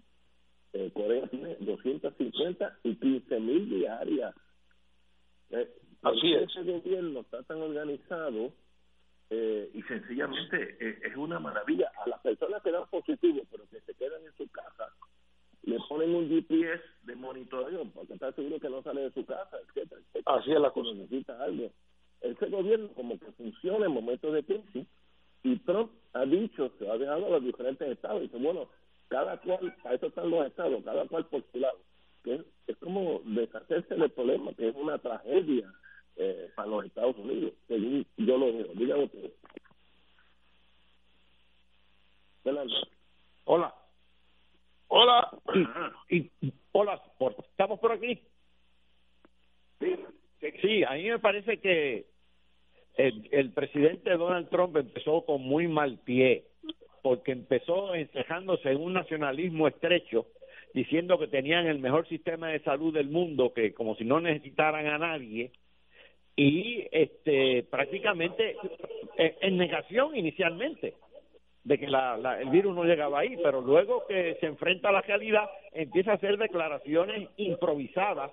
eh, Corea tiene 250 y 15 mil diarias. Eh, Así es. Ese gobierno está tan organizado eh, y sencillamente eh, es una maravilla. A las personas que dan positivo, pero que se quedan en su casa, le ponen un GPS de monitoreo para estar seguro que no sale de su casa, etcétera, Así es la cosa. Necesita algo. Ese gobierno como que funciona en momentos de crisis y Trump ha dicho, se ha dejado a los diferentes estados, y dice, bueno, cada cual, a eso están los estados, cada cual por su lado. Que es, es como deshacerse del problema, que es una tragedia eh, para los Estados Unidos, yo lo veo. Dígame usted. Hola. Hola. Y, hola, ¿estamos por aquí? Sí. Sí, a mí me parece que el, el presidente Donald Trump empezó con muy mal pie, porque empezó encejándose en un nacionalismo estrecho, diciendo que tenían el mejor sistema de salud del mundo, que como si no necesitaran a nadie, y este prácticamente eh, en negación inicialmente de que la, el virus no llegaba ahí, pero luego que se enfrenta a la realidad empieza a hacer declaraciones improvisadas,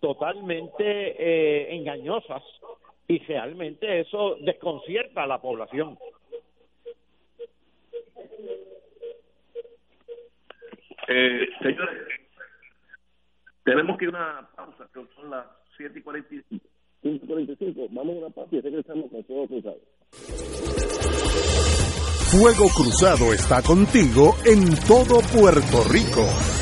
totalmente eh, engañosas y realmente eso desconcierta a la población. Eh, señores, tenemos que ir a una pausa, que son las 7 y 45 545. Vamos a una pausa y regresamos con Fuego Cruzado. Fuego Cruzado está contigo en todo Puerto Rico.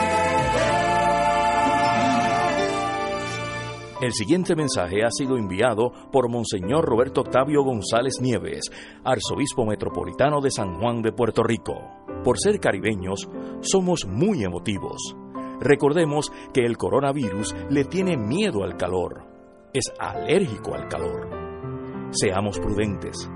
El siguiente mensaje ha sido enviado por Monseñor Roberto Octavio González Nieves, arzobispo metropolitano de San Juan de Puerto Rico. Por ser caribeños, somos muy emotivos. Recordemos que el coronavirus le tiene miedo al calor, es alérgico al calor. Seamos prudentes.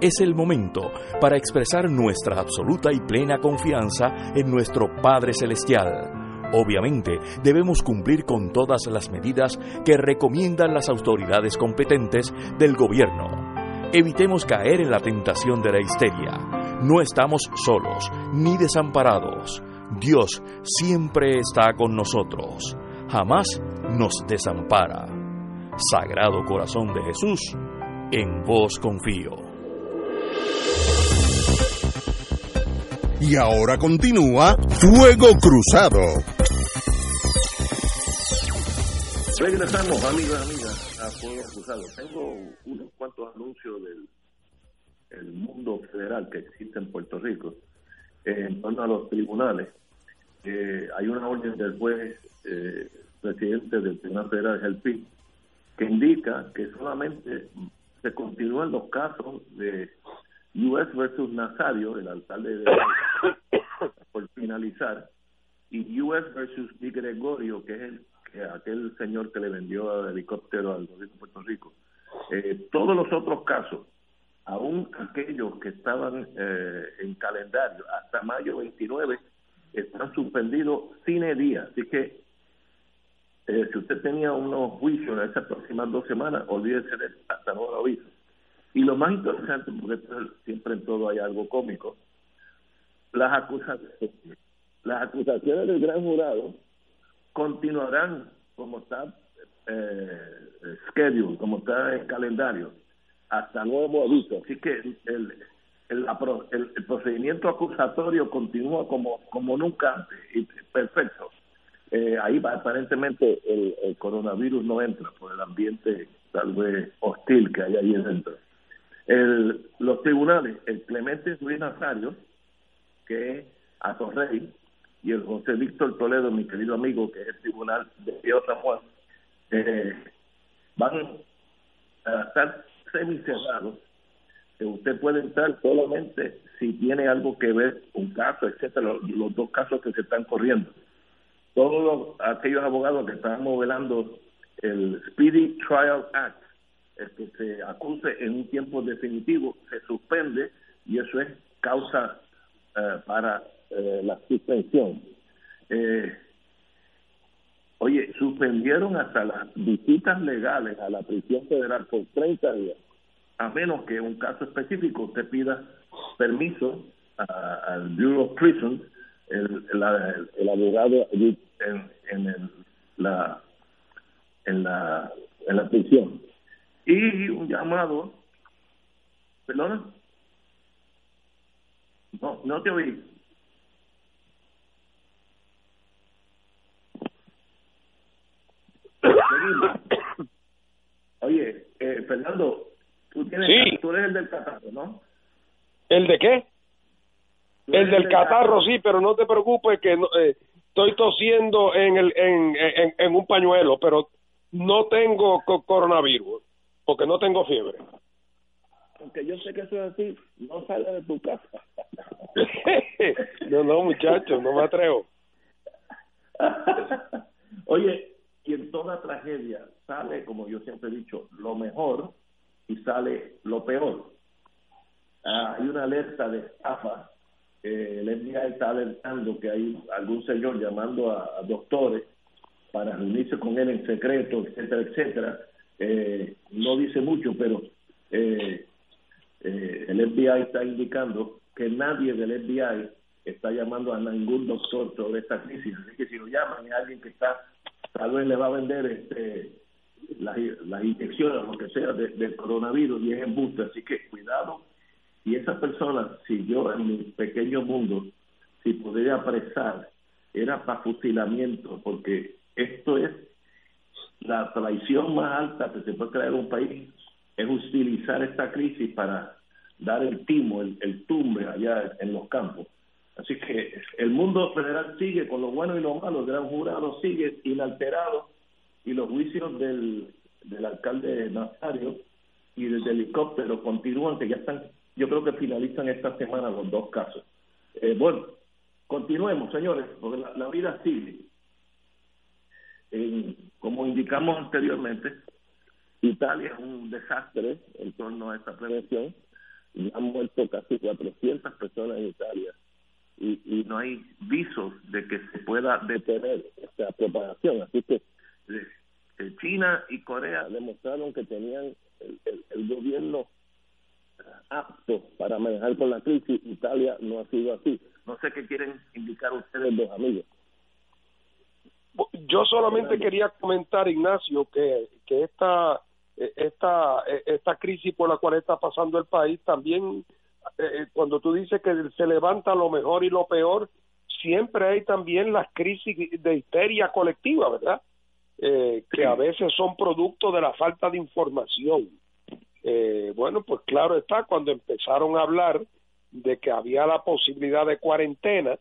Es el momento para expresar nuestra absoluta y plena confianza en nuestro Padre Celestial Obviamente, debemos cumplir con todas las medidas que recomiendan las autoridades competentes del gobierno. Evitemos caer en la tentación de la histeria. No estamos solos ni desamparados. Dios siempre está con nosotros. Jamás nos desampara. Sagrado Corazón de Jesús, en vos confío. Y ahora continúa Fuego Cruzado. Regresamos, amigas, amigas, a Fuego Cruzado. Tengo unos cuantos anuncios del el mundo federal que existe en Puerto Rico eh, en torno a los tribunales. Eh, hay una orden del juez eh, presidente del Tribunal Federal, el PIB, que indica que solamente se continúan los casos de US versus Nazario, el alcalde de por finalizar, y US versus Di Gregorio, que es el, aquel señor que le vendió el helicóptero al gobierno de Puerto Rico. Eh, todos los otros casos, aún aquellos que estaban eh, en calendario hasta mayo 29, están suspendidos sin día. Así que eh, si usted tenía unos juicios en esas próximas dos semanas, olvídese de hasta nuevo aviso. Y lo más interesante, porque siempre en todo hay algo cómico, las acusaciones, las acusaciones del gran jurado continuarán como está eh, schedule, como está en calendario, hasta nuevo aviso. Así que el, el, el, procedimiento acusatorio continúa como, como nunca antes, y perfecto. Eh, ahí aparentemente el, el, coronavirus no entra por el ambiente tal vez hostil que hay ahí dentro el, los tribunales, el Clemente Luis Nazario, que es a Torrey, y el José Víctor Toledo, mi querido amigo, que es el tribunal de San Juan, eh, van a estar semicerrados, usted puede entrar solamente si tiene algo que ver, un caso, etcétera, los, dos casos que se están corriendo. Todos aquellos abogados que están modelando el Speedy Trial Act, el que se acuse en un tiempo definitivo se suspende y eso es causa eh, para eh, la suspensión. Eh, oye, suspendieron hasta las visitas legales a la prisión federal por 30 días, a menos que un caso específico usted pida permiso al Bureau of Prisons, el, el, abogado en, en la en la en la prisión y un llamado, perdona, no, no te oí. Oye, eh, Fernando, tú, tienes, tú eres el del catarro, ¿no? ¿El de qué? El del, catarro, sí, pero no te preocupes que eh, estoy tosiendo en, el, en, en, en un pañuelo, pero no tengo coronavirus porque no tengo fiebre. Aunque yo sé que eso es así, no sale de tu casa. no, no, muchacho, no me atrevo. Oye, y en toda tragedia sale, como yo siempre he dicho, lo mejor y sale lo peor. Ah, hay una alerta de estafa. el FBI está alertando que hay algún señor llamando a doctores para reunirse con él en secreto, etcétera, etcétera eh, no dice mucho, pero eh, eh, el FBI está indicando que nadie del FBI está llamando a ningún doctor sobre esta crisis. Así que si lo llaman es alguien que está, tal vez le va a vender este las, las inyecciones, lo que sea, del coronavirus y es embuste. Así que cuidado. Y esa persona, si yo en mi pequeño mundo, si podría apresar, era para fusilamiento, porque esto es la traición más alta que se puede crear en un país, es utilizar esta crisis para dar el timo, el, el tumbe allá en los campos. Así que el mundo federal sigue con lo bueno y lo malo, el gran jurado sigue inalterado y los juicios del, del alcalde Nazario y del helicóptero continúan, que ya están, yo creo que finalizan esta semana los dos casos. Eh, bueno, continuemos, señores, porque la, vida sigue. como indicamos anteriormente, Italia es un desastre en torno a esta prevención. y han muerto casi 400 personas en Italia y, y no hay visos de que se pueda detener esta propagación. Así que eh, China y Corea demostraron que tenían el, el, gobierno apto para manejar con la crisis. Italia no ha sido así. No sé qué quieren indicar ustedes, dos amigos. Yo solamente quería comentar, Ignacio, que, que esta, esta, esta crisis por la cual está pasando el país también eh, cuando tú dices que se levanta lo mejor y lo peor, siempre hay también las crisis de histeria colectiva, ¿verdad? Eh, que a veces son producto de la falta de información. Eh, bueno, pues claro está, cuando empezaron a hablar de que había la posibilidad de cuarentena,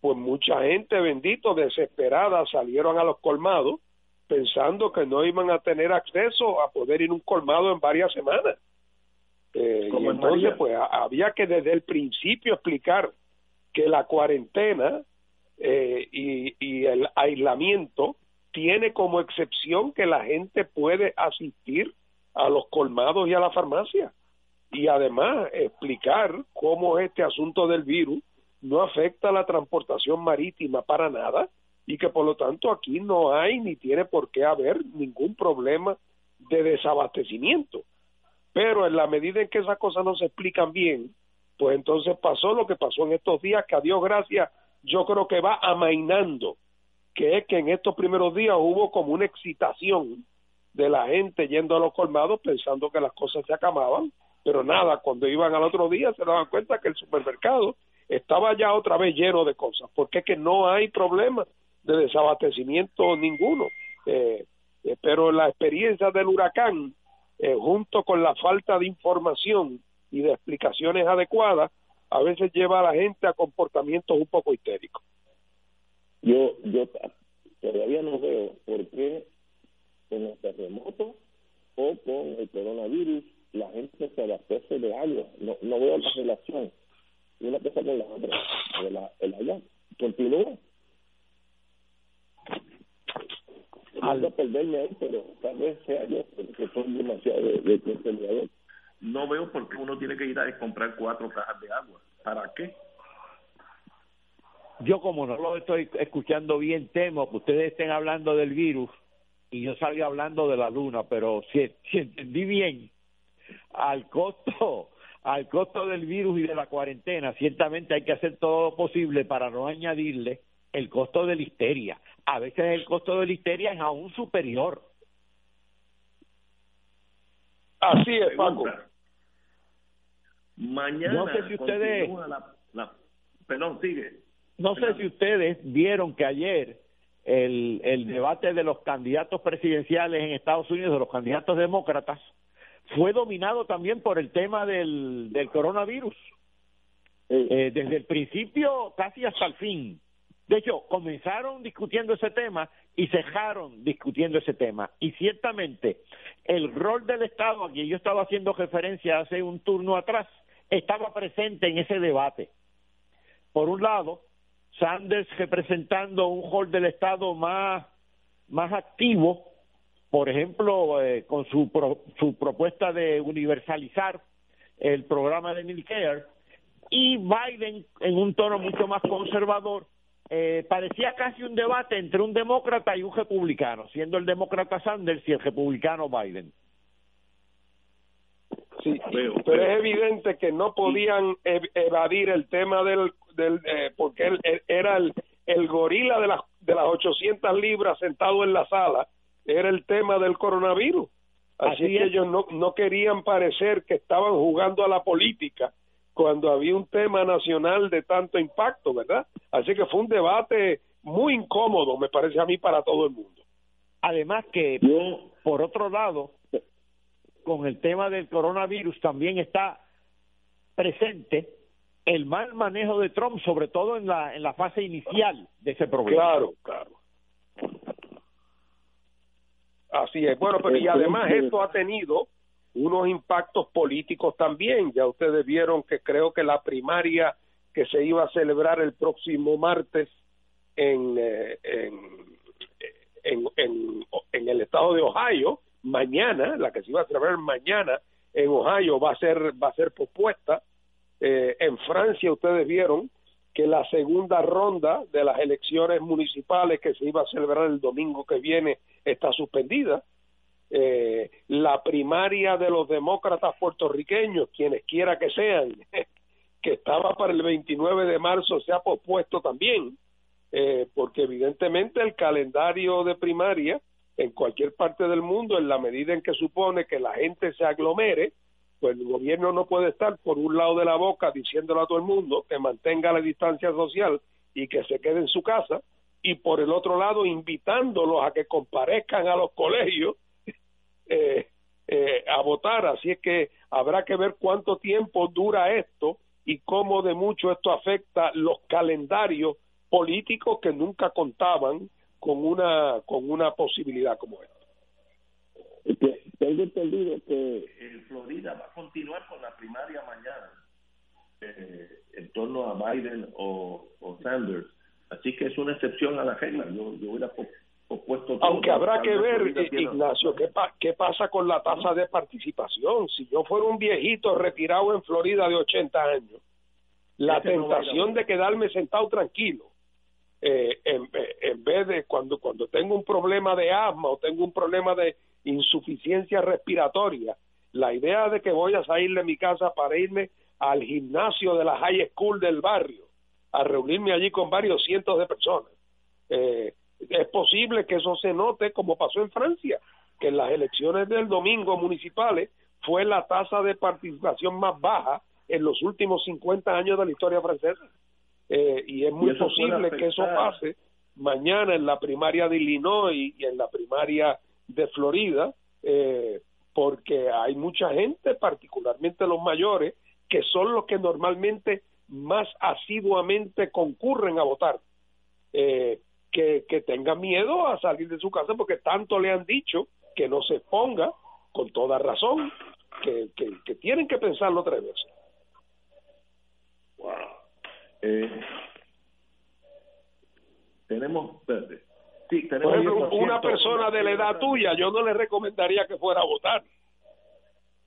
pues mucha gente, bendito, desesperada, salieron a los colmados pensando que no iban a tener acceso a poder ir a un colmado en varias semanas. Eh, y entonces, pues había que desde el principio explicar que la cuarentena eh, y, y el aislamiento tiene como excepción que la gente puede asistir a los colmados y a la farmacia. Y además explicar cómo este asunto del virus no afecta a la transportación marítima para nada y que por lo tanto aquí no hay ni tiene por qué haber ningún problema de desabastecimiento. Pero en la medida en que esas cosas no se explican bien, pues entonces pasó lo que pasó en estos días, que a Dios gracias, yo creo que va amainando, que es que en estos primeros días hubo como una excitación de la gente yendo a los colmados pensando que las cosas se acababan, pero nada, cuando iban al otro día se daban cuenta que el supermercado estaba ya otra vez lleno de cosas, porque es que no hay problema de desabastecimiento ninguno. Eh, eh, pero la experiencia del huracán eh, junto con la falta de información y de explicaciones adecuadas, a veces lleva a la gente a comportamientos un poco histéricos. Yo, yo todavía no veo por qué con los terremotos o con el coronavirus la gente se abastece de algo. No, no veo la relación una cosa con la otra. El, allá continúa al perderme ahí, pero tal vez sea yo, porque soy demasiado de, No veo por qué uno tiene que ir a comprar cuatro cajas de agua. ¿Para qué? Yo como no lo estoy escuchando bien, temo que ustedes estén hablando del virus y yo salga hablando de la luna, pero si, si entendí bien, al costo al costo del virus y de la cuarentena, ciertamente hay que hacer todo lo posible para no añadirle el costo de la histeria. A veces el costo de la histeria es aún superior. Así es, Paco. Mañana. No sé si ustedes. perdón, sigue. No sé si ustedes vieron que ayer el, el debate de los candidatos presidenciales en Estados Unidos, de los candidatos demócratas, fue dominado también por el tema del, del coronavirus. Eh, desde el principio casi hasta el fin. De hecho, comenzaron discutiendo ese tema y cejaron discutiendo ese tema. Y ciertamente, el rol del Estado, a quien yo estaba haciendo referencia hace un turno atrás, estaba presente en ese debate. Por un lado, Sanders representando un rol del Estado más, más activo, por ejemplo, eh, con su, su propuesta de universalizar el programa de Medicare, y Biden en un tono mucho más conservador, eh, parecía casi un debate entre un demócrata y un republicano, siendo el demócrata Sanders y el republicano Biden. Sí, pero es evidente que no podían evadir el tema del, del eh, porque él, era el, el gorila de las de las 800 libras sentado en la sala era el tema del coronavirus. Así, Así que ellos no, no querían parecer que estaban jugando a la política cuando había un tema nacional de tanto impacto, ¿verdad? Así que fue un debate muy incómodo, me parece a mí, para todo el mundo. Además que, por otro lado, con el tema del coronavirus también está presente el mal manejo de Trump, sobre todo en la, en la fase inicial de ese problema. Claro, claro. Así es. Bueno, pero y además esto ha tenido unos impactos políticos también. Ya ustedes vieron que creo que la primaria que se iba a celebrar el próximo martes en, eh, en, en, en, en el estado de Ohio, mañana, la que se iba a celebrar mañana en Ohio va a ser va a ser pospuesta. Eh, en Francia ustedes vieron que la segunda ronda de las elecciones municipales que se iba a celebrar el domingo que viene está suspendida. Eh, la primaria de los demócratas puertorriqueños, quienes quiera que sean, que estaba para el 29 de marzo, se ha pospuesto también, eh, porque evidentemente el calendario de primaria en cualquier parte del mundo, en la medida en que supone que la gente se aglomere, pues el gobierno no puede estar por un lado de la boca diciéndole a todo el mundo que mantenga la distancia social y que se quede en su casa, y por el otro lado invitándolos a que comparezcan a los colegios eh, eh, a votar. Así es que habrá que ver cuánto tiempo dura esto y cómo de mucho esto afecta los calendarios políticos que nunca contaban con una con una posibilidad como esta. Tengo entendido que en Florida va a continuar con la primaria mañana eh, en torno a Biden o, o Sanders. Así que es una excepción a la regla. Yo, yo hubiera po- Aunque habrá que ver, Ignacio, ¿qué, pa- qué pasa con la tasa de participación. Si yo fuera un viejito retirado en Florida de 80 años, la tentación de quedarme sentado tranquilo, eh, en, en vez de cuando, cuando tengo un problema de asma o tengo un problema de insuficiencia respiratoria, la idea de que voy a salir de mi casa para irme al gimnasio de la high school del barrio, a reunirme allí con varios cientos de personas. Eh, es posible que eso se note como pasó en Francia, que en las elecciones del domingo municipales fue la tasa de participación más baja en los últimos 50 años de la historia francesa. Eh, y es muy Y posible que eso pase mañana en la primaria de Illinois y en la primaria de Florida, eh, porque hay mucha gente, particularmente los mayores, que son los que normalmente más asiduamente concurren a votar, eh, que, que tengan miedo a salir de su casa porque tanto le han dicho que no se exponga, con toda razón, que, que, que tienen que pensarlo tres veces. Wow. Eh, tenemos. Sí, tenemos Por ejemplo, una persona de la edad tuya, yo no le recomendaría que fuera a votar.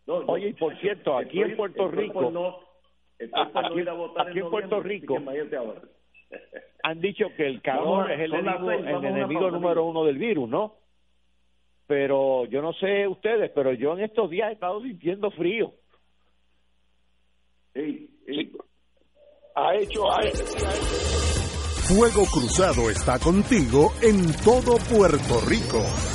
No, yo- Oye, y por cierto, aquí en estoy- Puerto estoy por Rico- no- estoy por no aquí- ir a votar aquí en noviembre, Puerto Rico- que imagínate ahora. Han dicho que el calor Vamos es el enemigo, seis, el enemigo número uno del virus, ¿no? Pero yo no sé ustedes, pero yo en estos días he estado sintiendo frío. Ey, ey, Ha hecho, ha hecho, Fuego Cruzado está contigo en todo Puerto Rico.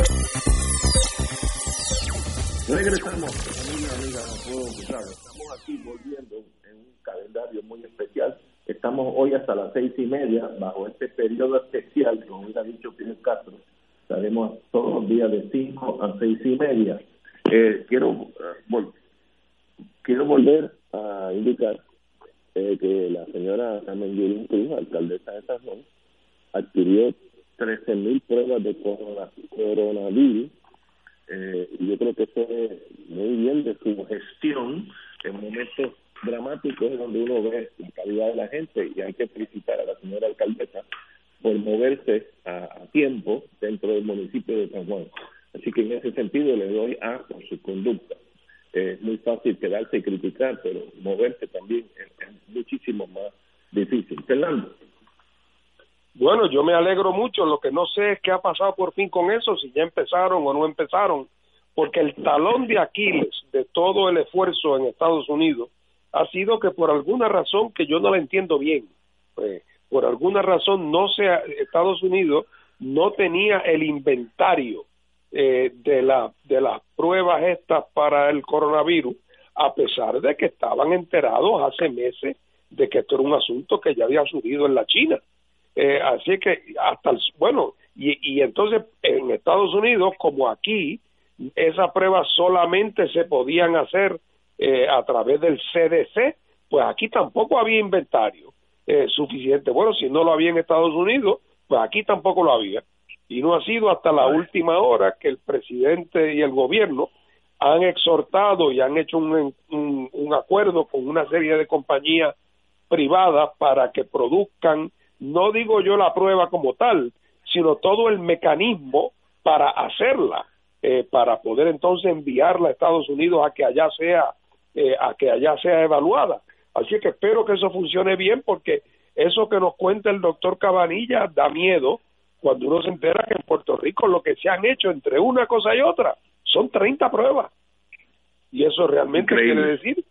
Regresamos, amiga, amiga, Fuego Cruzado. Estamos aquí volviendo en un calendario muy especial. Estamos hoy hasta las seis y media, bajo este periodo especial, como hubiera dicho Fidel Castro. Estaremos todos los días de cinco a seis y media. Eh, quiero, vol- quiero volver a indicar eh, que la señora Carmen Yulín Cruz, alcaldesa de San Juan, adquirió 13.000 pruebas de corona- coronavirus eh, yo creo que es muy bien de su gestión en momentos dramáticos donde uno ve la calidad de la gente y hay que felicitar a la señora alcaldesa por moverse a, tiempo dentro del municipio de San Juan. Así que en ese sentido le doy A por su conducta. Eh, es muy fácil quedarse y criticar, pero moverse también es, es muchísimo más difícil. Fernando. Bueno, yo me alegro mucho. Lo que no sé es qué ha pasado por fin con eso, si ya empezaron o no empezaron, porque el talón de Aquiles de todo el esfuerzo en Estados Unidos ha sido que por alguna razón que yo no la entiendo bien, eh, por alguna razón no se Estados Unidos no tenía el inventario eh, de la de las pruebas estas para el coronavirus, a pesar de que estaban enterados hace meses de que esto era un asunto que ya había surgido en la China. Eh, así que hasta el, bueno, y, y entonces en Estados Unidos, como aquí, esas pruebas solamente se podían hacer eh, a través del CDC, pues aquí tampoco había inventario eh, suficiente. Bueno, si no lo había en Estados Unidos, pues aquí tampoco lo había. Y no ha sido hasta la última hora que el presidente y el gobierno han exhortado y han hecho un, un, un acuerdo con una serie de compañías privadas para que produzcan no digo yo la prueba como tal, sino todo el mecanismo para hacerla, eh, para poder entonces enviarla a Estados Unidos a que allá sea, eh, a que allá sea evaluada. Así que espero que eso funcione bien porque eso que nos cuenta el doctor Cabanilla da miedo cuando uno se entera que en Puerto Rico lo que se han hecho entre una cosa y otra son 30 pruebas. Y eso realmente Increíble. quiere decir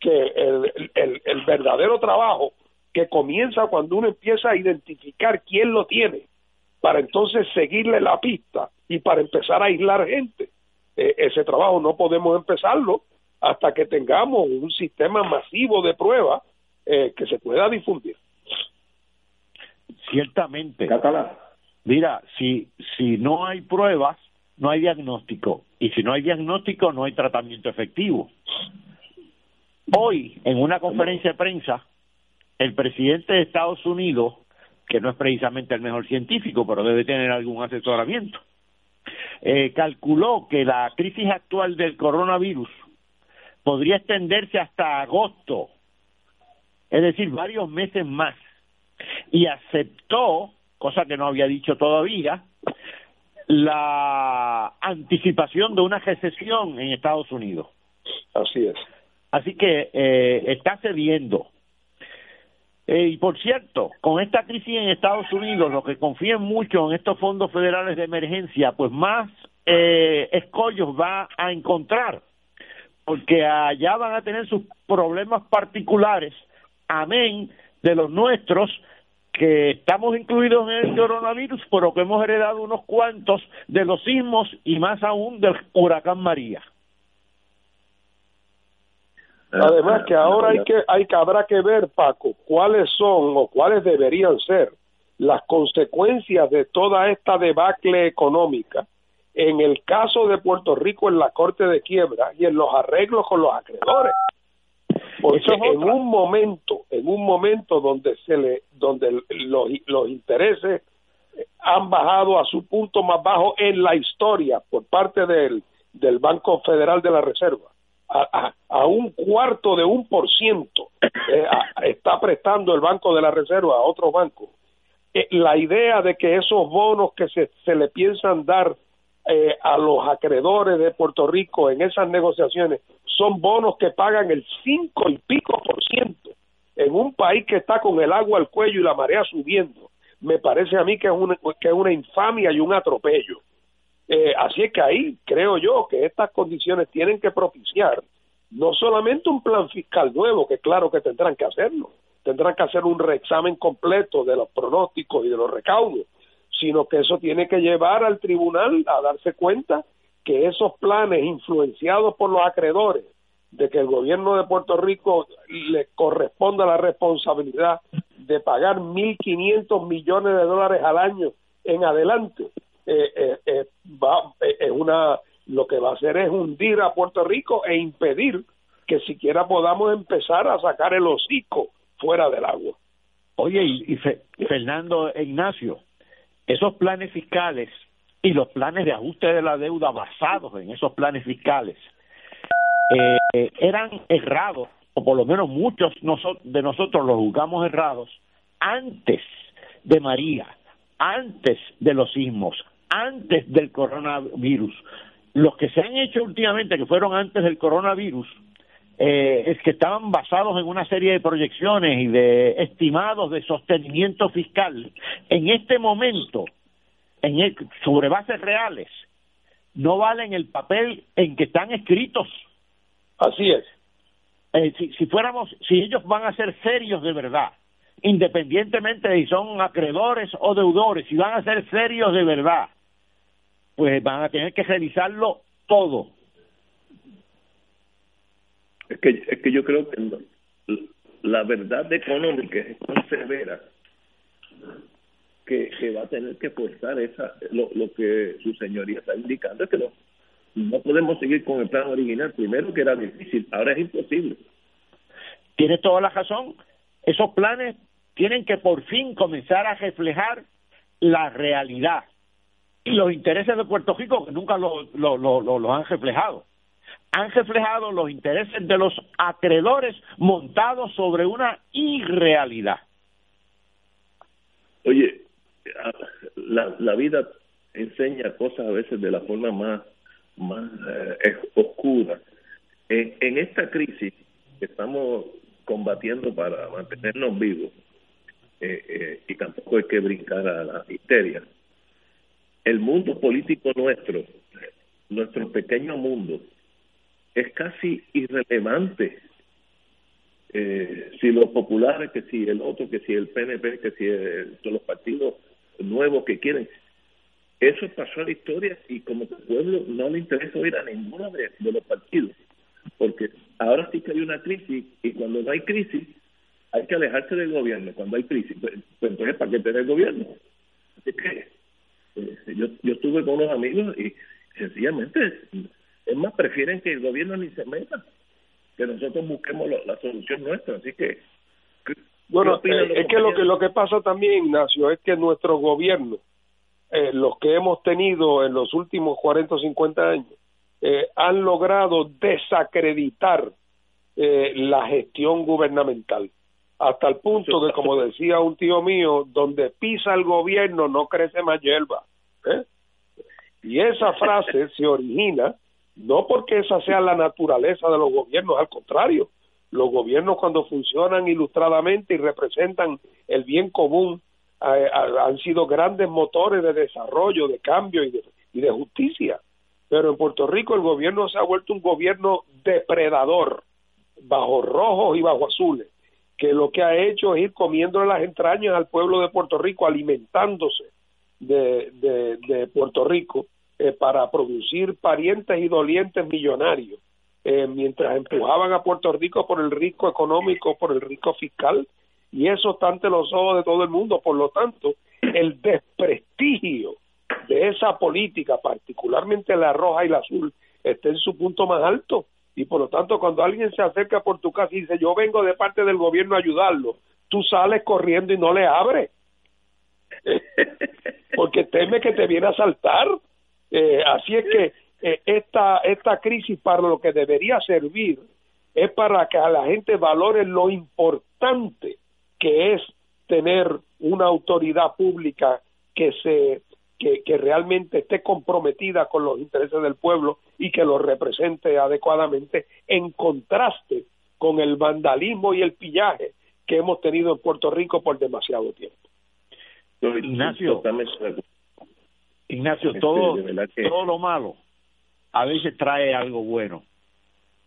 que el, el, el verdadero trabajo que comienza cuando uno empieza a identificar quién lo tiene, para entonces seguirle la pista y para empezar a aislar gente. Eh, ese trabajo no podemos empezarlo hasta que tengamos un sistema masivo de pruebas eh, que se pueda difundir. Ciertamente. Mira, si, si no hay pruebas, no hay diagnóstico. Y si no hay diagnóstico, no hay tratamiento efectivo. Hoy, en una conferencia de prensa, el presidente de Estados Unidos, que no es precisamente el mejor científico, pero debe tener algún asesoramiento, eh, calculó que la crisis actual del coronavirus podría extenderse hasta agosto, es decir, varios meses más, y aceptó, cosa que no había dicho todavía, la anticipación de una recesión en Estados Unidos. Así es. Así que eh, está cediendo. Eh, y por cierto, con esta crisis en Estados Unidos, los que confían mucho en estos fondos federales de emergencia, pues más eh, escollos va a encontrar, porque allá van a tener sus problemas particulares, amén de los nuestros, que estamos incluidos en el coronavirus, pero que hemos heredado unos cuantos de los sismos y más aún del huracán María. Además que ahora hay que, hay que habrá que ver, Paco, cuáles son o cuáles deberían ser las consecuencias de toda esta debacle económica en el caso de Puerto Rico en la Corte de Quiebra y en los arreglos con los acreedores. Porque en un momento, en un momento donde se le, donde los, los intereses han bajado a su punto más bajo en la historia por parte del, del Banco Federal de la Reserva, a, un cuarto de un por ciento eh, está prestando el Banco de la Reserva a otros bancos. Eh, la idea de que esos bonos que se, se le piensan dar eh, a los acreedores de Puerto Rico en esas negociaciones son bonos que pagan el cinco y pico por ciento en un país que está con el agua al cuello y la marea subiendo, me parece a mí que es una, que es una infamia y un atropello. Eh, así es que ahí creo yo que estas condiciones tienen que propiciar no solamente un plan fiscal nuevo, que claro que tendrán que hacerlo, tendrán que hacer un reexamen completo de los pronósticos y de los recaudos, sino que eso tiene que llevar al tribunal a darse cuenta que esos planes influenciados por los acreedores de que el gobierno de Puerto Rico le corresponda la responsabilidad de pagar 1.500 millones de dólares al año en adelante, eh, eh, eh, va, es una, lo que va a hacer es hundir a Puerto Rico e impedir que siquiera podamos empezar a sacar el hocico fuera del agua. Oye, y, y Fernando Ignacio, esos planes fiscales y los planes de ajuste de la deuda basados en esos planes fiscales eh, eran errados, o por lo menos muchos de nosotros los juzgamos errados, antes de María, antes de los sismos, antes del coronavirus. Los que se han hecho últimamente, que fueron antes del coronavirus, eh, es que estaban basados en una serie de proyecciones y de estimados de sostenimiento fiscal, en este momento, en el, sobre bases reales, no valen el papel en que están escritos. Así es. Eh, si, si fuéramos, si ellos van a ser serios de verdad, independientemente de si son acreedores o deudores, si van a ser serios de verdad, pues van a tener que realizarlo todo. Es que, es que yo creo que la verdad económica es tan severa que, que va a tener que forzar esa lo, lo que su señoría está indicando es que no, no podemos seguir con el plan original. Primero que era difícil ahora es imposible. Tiene toda la razón. Esos planes tienen que por fin comenzar a reflejar la realidad los intereses de Puerto Rico que nunca lo, lo, lo, lo han reflejado han reflejado los intereses de los acreedores montados sobre una irrealidad. Oye, la, la vida enseña cosas a veces de la forma más, más eh, oscura. En, en esta crisis que estamos combatiendo para mantenernos vivos, eh, eh, y tampoco hay que brincar a la histeria, el mundo político nuestro, nuestro pequeño mundo, es casi irrelevante eh, si los populares, que si el otro, que si el PNP, que si el, los partidos nuevos que quieren. Eso pasó a la historia y como pueblo no le interesa oír a ninguno de, los partidos, porque ahora sí que hay una crisis y cuando no hay crisis hay que alejarse del gobierno cuando hay crisis. Pues, pues entonces, ¿para qué tener gobierno? Así que yo, yo estuve con unos amigos y sencillamente es más, prefieren que el gobierno ni se meta, que nosotros busquemos la, solución nuestra. Así que. Bueno, eh, es que lo que lo que pasa también, Ignacio, es que nuestros gobiernos, eh, los que hemos tenido en los últimos 40 o 50 años, eh, han logrado desacreditar la gestión gubernamental hasta el punto que, como decía un tío mío, donde pisa el gobierno no crece más hierba. Y esa frase se origina no porque esa sea la naturaleza de los gobiernos, al contrario, los gobiernos cuando funcionan ilustradamente y representan el bien común eh, han sido grandes motores de desarrollo, de cambio y de, y de justicia. Pero en Puerto Rico el gobierno se ha vuelto un gobierno depredador, bajo rojos y bajo azules, que lo que ha hecho es ir comiendo las entrañas al pueblo de Puerto Rico, alimentándose de, de, Puerto Rico eh, para producir parientes y dolientes millonarios, eh, mientras empujaban a Puerto Rico por el riesgo económico, por el riesgo fiscal, y eso está ante los ojos de todo el mundo. Por lo tanto, el desprestigio de esa política, particularmente la roja y la azul, está en su punto más alto. Y por lo tanto, cuando alguien se acerca por tu casa y dice, yo vengo de parte del gobierno a ayudarlo, tú sales corriendo y no le abres. Porque teme que te viene a saltar. Eh, así es que eh, esta, esta crisis para lo que debería servir es para que a la gente valore lo importante que es tener una autoridad pública que se que, realmente esté comprometida con los intereses del pueblo y que lo represente adecuadamente en contraste con el vandalismo y el pillaje que hemos tenido en Puerto Rico por demasiado tiempo. Ignacio, Ignacio, todo, todo lo malo a veces trae algo bueno.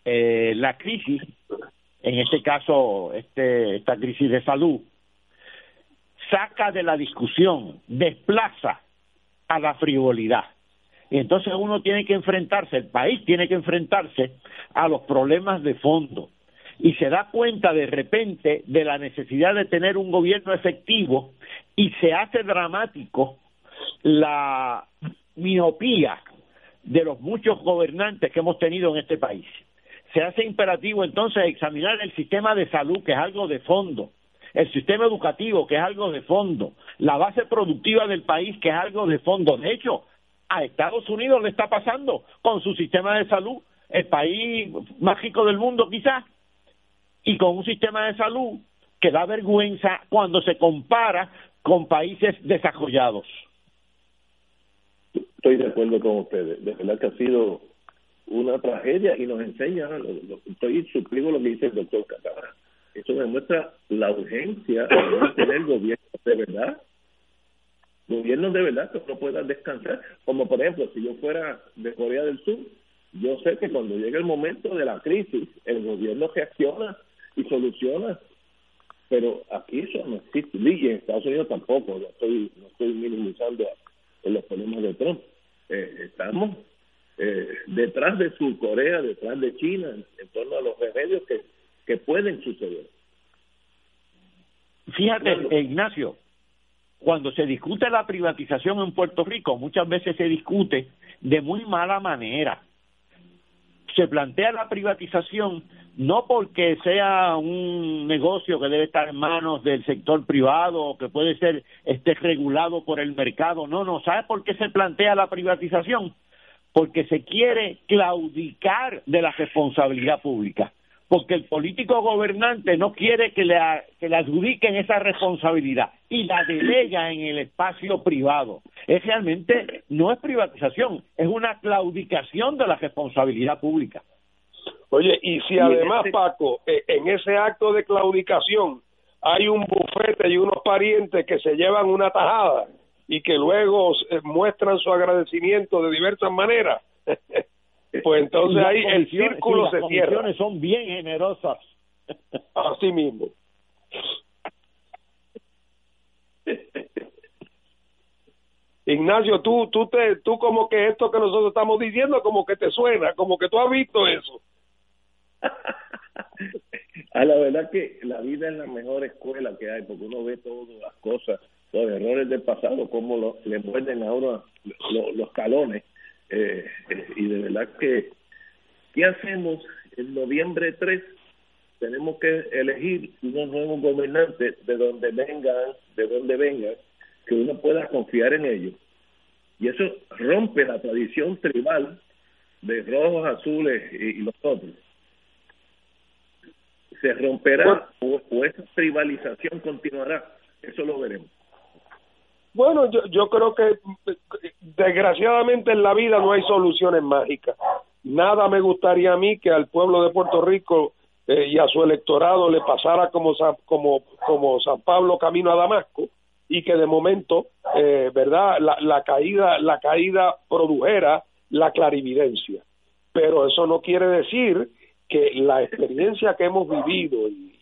Eh, la crisis, en este caso, este, esta crisis de salud, saca de la discusión, desplaza a la frivolidad. Y entonces uno tiene que enfrentarse, el país tiene que enfrentarse a los problemas de fondo. Y se da cuenta de repente de la necesidad de tener un gobierno efectivo y se hace dramático la miopía de los muchos gobernantes que hemos tenido en este país. Se hace imperativo entonces examinar el sistema de salud, que es algo de fondo, el sistema educativo, que es algo de fondo, la base productiva del país, que es algo de fondo. De hecho, a Estados Unidos le está pasando con su sistema de salud, el país más rico del mundo quizás, y con un sistema de salud que da vergüenza cuando se compara con países desarrollados. Estoy de acuerdo con ustedes. De verdad que ha sido una tragedia y nos enseña, estoy suscribo lo que dice el doctor Catalán eso demuestra la urgencia de tener gobierno de verdad. Gobierno de verdad que no pueda descansar. Como por ejemplo, si yo fuera de Corea del Sur, yo sé que cuando llegue el momento de la crisis, el gobierno reacciona y soluciona. Pero aquí eso no existe. Y en Estados Unidos tampoco. No estoy, no estoy minimizando los problemas de Trump. Eh, estamos eh, detrás de Sur Corea, detrás de China, en torno a los remedios que que pueden suceder. Fíjate, Ignacio, cuando se discute la privatización en Puerto Rico, muchas veces se discute de muy mala manera. Se plantea la privatización no porque sea un negocio que debe estar en manos del sector privado o que puede ser esté regulado por el mercado, no, no, ¿sabe por qué se plantea la privatización? Porque se quiere claudicar de la responsabilidad pública porque el político gobernante no quiere que le, que le adjudiquen esa responsabilidad y la delega en el espacio privado. Es realmente, no es privatización, es una claudicación de la responsabilidad pública. Oye, y si además, Paco, e, en ese acto de claudicación hay un bufete y unos parientes que se llevan una tajada y que luego muestran su agradecimiento de diversas maneras, pues entonces ahí el círculo se cierra. Las son bien generosas. Así mismo. Ignacio, tú, tú, te, tú como que esto que nosotros estamos diciendo como que te suena, como que tú has visto eso. a la verdad que la vida es la mejor escuela que hay, porque uno ve todas las cosas, los errores del pasado, cómo lo, le muerden ahora los talones eh, y de verdad que, ¿qué hacemos en noviembre 3? Tenemos que elegir unos nuevos gobernantes de donde vengan, de donde vengan, que uno pueda confiar en ellos. Y eso rompe la tradición tribal de rojos, azules y, los otros. Se romperá o esa tribalización continuará. Eso lo veremos. Bueno, yo, yo creo que desgraciadamente en la vida no hay soluciones mágicas. Nada me gustaría a mí que al pueblo de Puerto Rico eh, y a su electorado le pasara como, como, como San Pablo camino a Damasco y que de momento, eh, ¿verdad? La, la, caída, la caída produjera la clarividencia. Pero eso no quiere decir que la experiencia que hemos vivido y,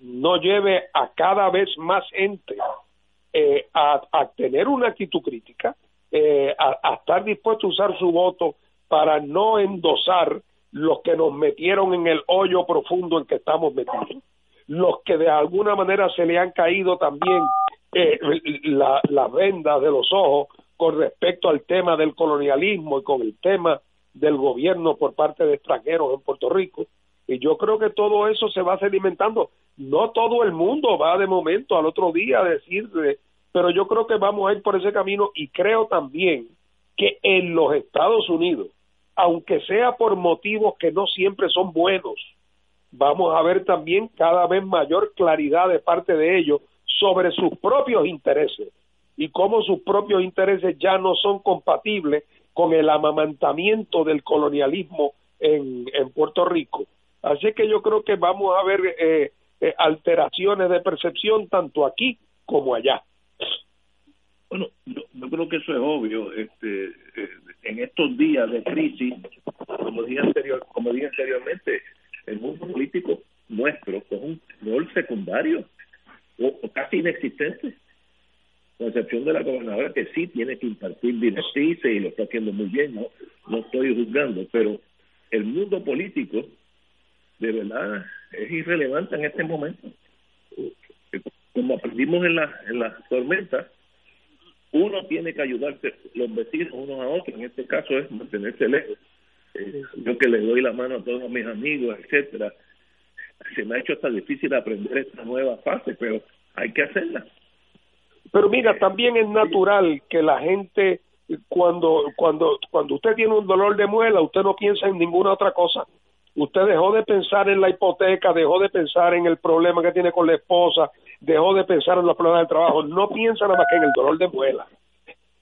no lleve a cada vez más gente eh, a, tener una actitud crítica, eh, a, estar dispuesto a usar su voto para no endosar los que nos metieron en el hoyo profundo en que estamos metidos, los que de alguna manera se le han caído también eh, las vendas de los ojos con respecto al tema del colonialismo y con el tema del gobierno por parte de extranjeros en Puerto Rico. Y yo creo que todo eso se va sedimentando. No todo el mundo va de momento al otro día a decir, pero yo creo que vamos a ir por ese camino y creo también que en los Estados Unidos, aunque sea por motivos que no siempre son buenos, vamos a ver también cada vez mayor claridad de parte de ellos sobre sus propios intereses y cómo sus propios intereses ya no son compatibles con el amamantamiento del colonialismo en, en Puerto Rico. Así que yo creo que vamos a ver eh, eh, alteraciones de percepción tanto aquí como allá. Bueno, yo, creo que eso es obvio. Este, eh, en estos días de crisis, como dije, anterior, anteriormente, el mundo político nuestro es un rol secundario o casi inexistente excepción de la gobernadora que sí tiene que impartir directrices y lo está haciendo muy bien, no, no estoy juzgando, pero el mundo político de verdad es irrelevante en este momento. Como aprendimos en la, en la tormenta, uno tiene que ayudarse los vecinos unos a otros, en este caso es mantenerse lejos. Eh, yo que le doy la mano a todos mis amigos, etcétera, se me ha hecho hasta difícil aprender esta nueva fase, pero hay que hacerla. Pero mira, también es natural que la gente cuando cuando cuando usted tiene un dolor de muela, usted no piensa en ninguna otra cosa. Usted dejó de pensar en la hipoteca, dejó de pensar en el problema que tiene con la esposa, dejó de pensar en los problemas del trabajo, no piensa nada más que en el dolor de muela.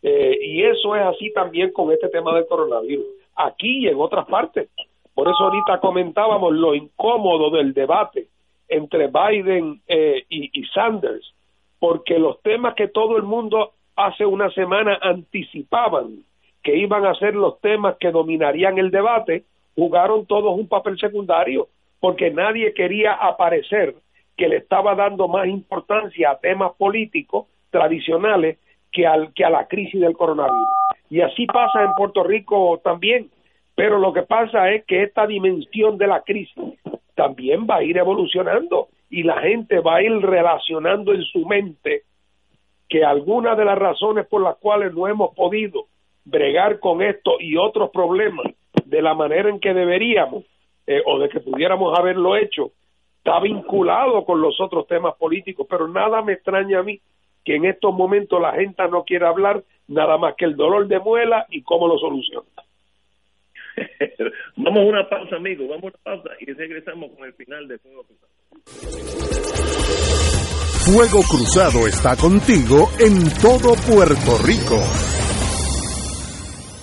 Eh, y eso es así también con este tema del coronavirus, aquí y en otras partes. Por eso ahorita comentábamos lo incómodo del debate entre Biden eh, y Sanders, porque los temas que todo el mundo hace una semana anticipaban que iban a ser los temas que dominarían el debate, jugaron todos un papel secundario, porque nadie quería aparecer que le estaba dando más importancia a temas políticos tradicionales que, al, que a la crisis del coronavirus. Y así pasa en Puerto Rico también, pero lo que pasa es que esta dimensión de la crisis también va a ir evolucionando y la gente va a ir relacionando en su mente que algunas de las razones por las cuales no hemos podido bregar con esto y otros problemas de la manera en que deberíamos eh, o de que pudiéramos haberlo hecho está vinculado con los otros temas políticos, pero nada me extraña a mí que en estos momentos la gente no quiera hablar nada más que el dolor de muela y cómo lo soluciona. vamos a una pausa, amigos, vamos a una pausa y regresamos con el final de todo. Fuego Cruzado está contigo en todo Puerto Rico.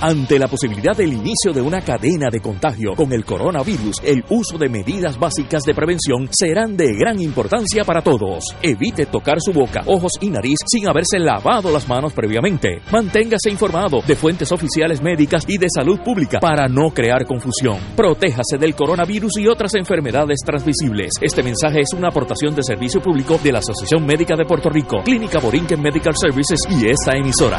Ante la posibilidad del inicio de una cadena de contagio con el coronavirus, el uso de medidas básicas de prevención serán de gran importancia para todos. Evite tocar su boca, ojos y nariz sin haberse lavado las manos previamente. Manténgase informado de fuentes oficiales médicas y de salud pública para no crear confusión. Protéjase del coronavirus y otras enfermedades transmisibles. Este mensaje es una aportación de servicio público de la Asociación Médica de Puerto Rico, Clínica Borinquen Medical Services y esta emisora.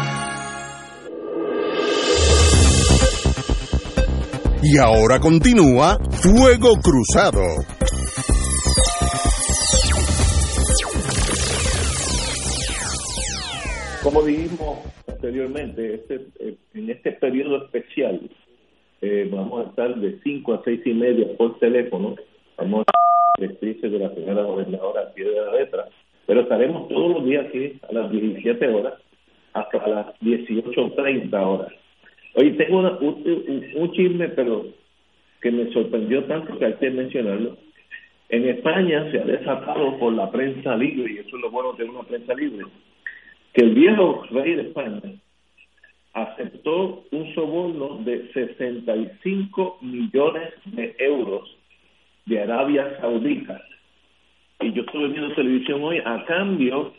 Y ahora continúa Fuego Cruzado. Como dijimos anteriormente, este, eh, en este periodo especial eh, vamos a estar de 5 a 6 y media por teléfono. Vamos a de la señora gobernadora al pie de la letra, pero estaremos todos los días aquí a las 17 horas hasta las 18.30 horas. Oye, tengo una- un, un- chisme, pero que me sorprendió tanto que hay que mencionarlo. En España se ha desatado por la prensa libre, y eso es lo bueno de una prensa libre, que el viejo rey de España aceptó un soborno de 65 millones de euros de Arabia Saudita. Y yo estuve viendo televisión hoy a cambio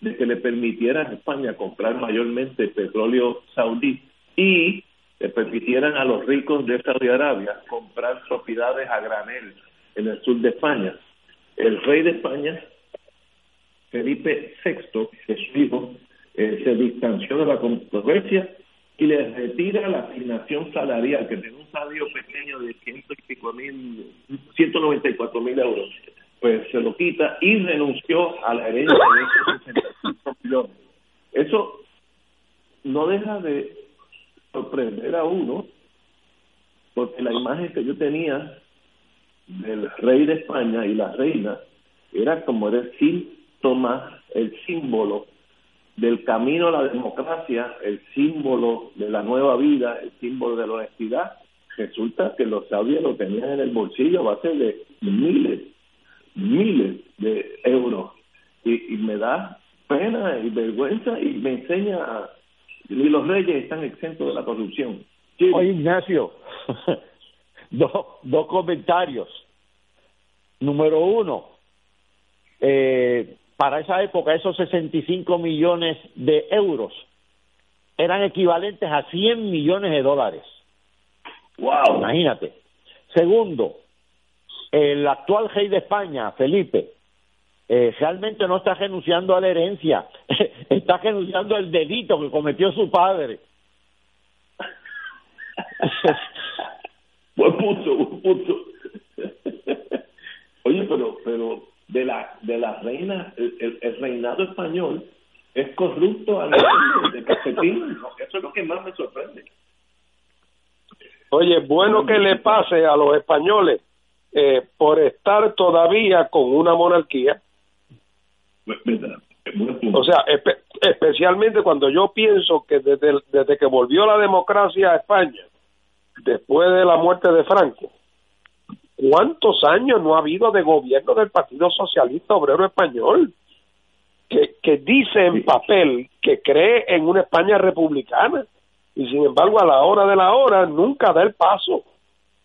de que le permitieran a España comprar mayormente petróleo saudí y le permitieran a los ricos de Saudi Arabia comprar propiedades a granel en el sur de España. El rey de España Felipe VI, que su hijo, eh, se distanció de la controversia y le retira la asignación salarial, que tiene un salario pequeño de ciento y pico mil, 194 mil euros. Pues se lo quita y renunció a la herencia de esos 65 millones. Eso no deja de sorprender a uno, porque la imagen que yo tenía del rey de España y la reina era como el síntoma, el símbolo del camino a la democracia, el símbolo de la nueva vida, el símbolo de la honestidad. Resulta que los saudíes lo tenían en el bolsillo a base de miles, miles de euros. Y, y me da pena y vergüenza y me enseña a... Y los reyes están exentos de la corrupción. Oye, Ignacio, dos, dos comentarios. Número uno, eh, para esa época esos 65 millones de euros eran equivalentes a 100 millones de dólares. ¡Wow! Imagínate. Segundo, el actual rey de España, Felipe, eh, realmente no está renunciando a la herencia, está renunciando al delito que cometió su padre. Buen punto, buen punto. Oye, pero pero de la de la reina, el, el- el reinado español es corrupto a nivel de. ¿no? Eso es lo que más me sorprende. Oye, bueno que le pase a los españoles eh, por estar todavía con una monarquía. O sea, espe- especialmente cuando yo pienso que desde, desde que volvió la democracia a España, después de la muerte de Franco, ¿cuántos años no ha habido de gobierno del Partido Socialista Obrero Español? Que, que dice en papel que cree en una España republicana y sin embargo a la hora de la hora nunca da el paso.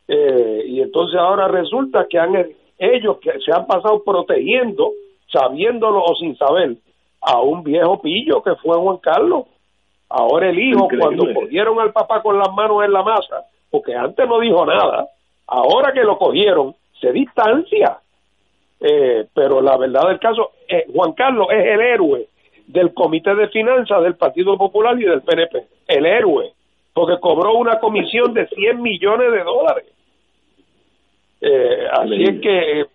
Eh, y entonces ahora resulta que han ellos que se han pasado protegiendo, sabiéndolo o sin saber, a un viejo pillo que fue Juan Carlos. Ahora el hijo, Increíble. cuando cogieron al papá con las manos en la masa, porque antes no dijo nada, ahora que lo cogieron, se distancia. Eh, pero la verdad del caso, eh, Juan Carlos es el héroe del Comité de Finanzas del Partido Popular y del PNP. El héroe. Porque cobró una comisión de 100 millones de dólares. Eh, así es que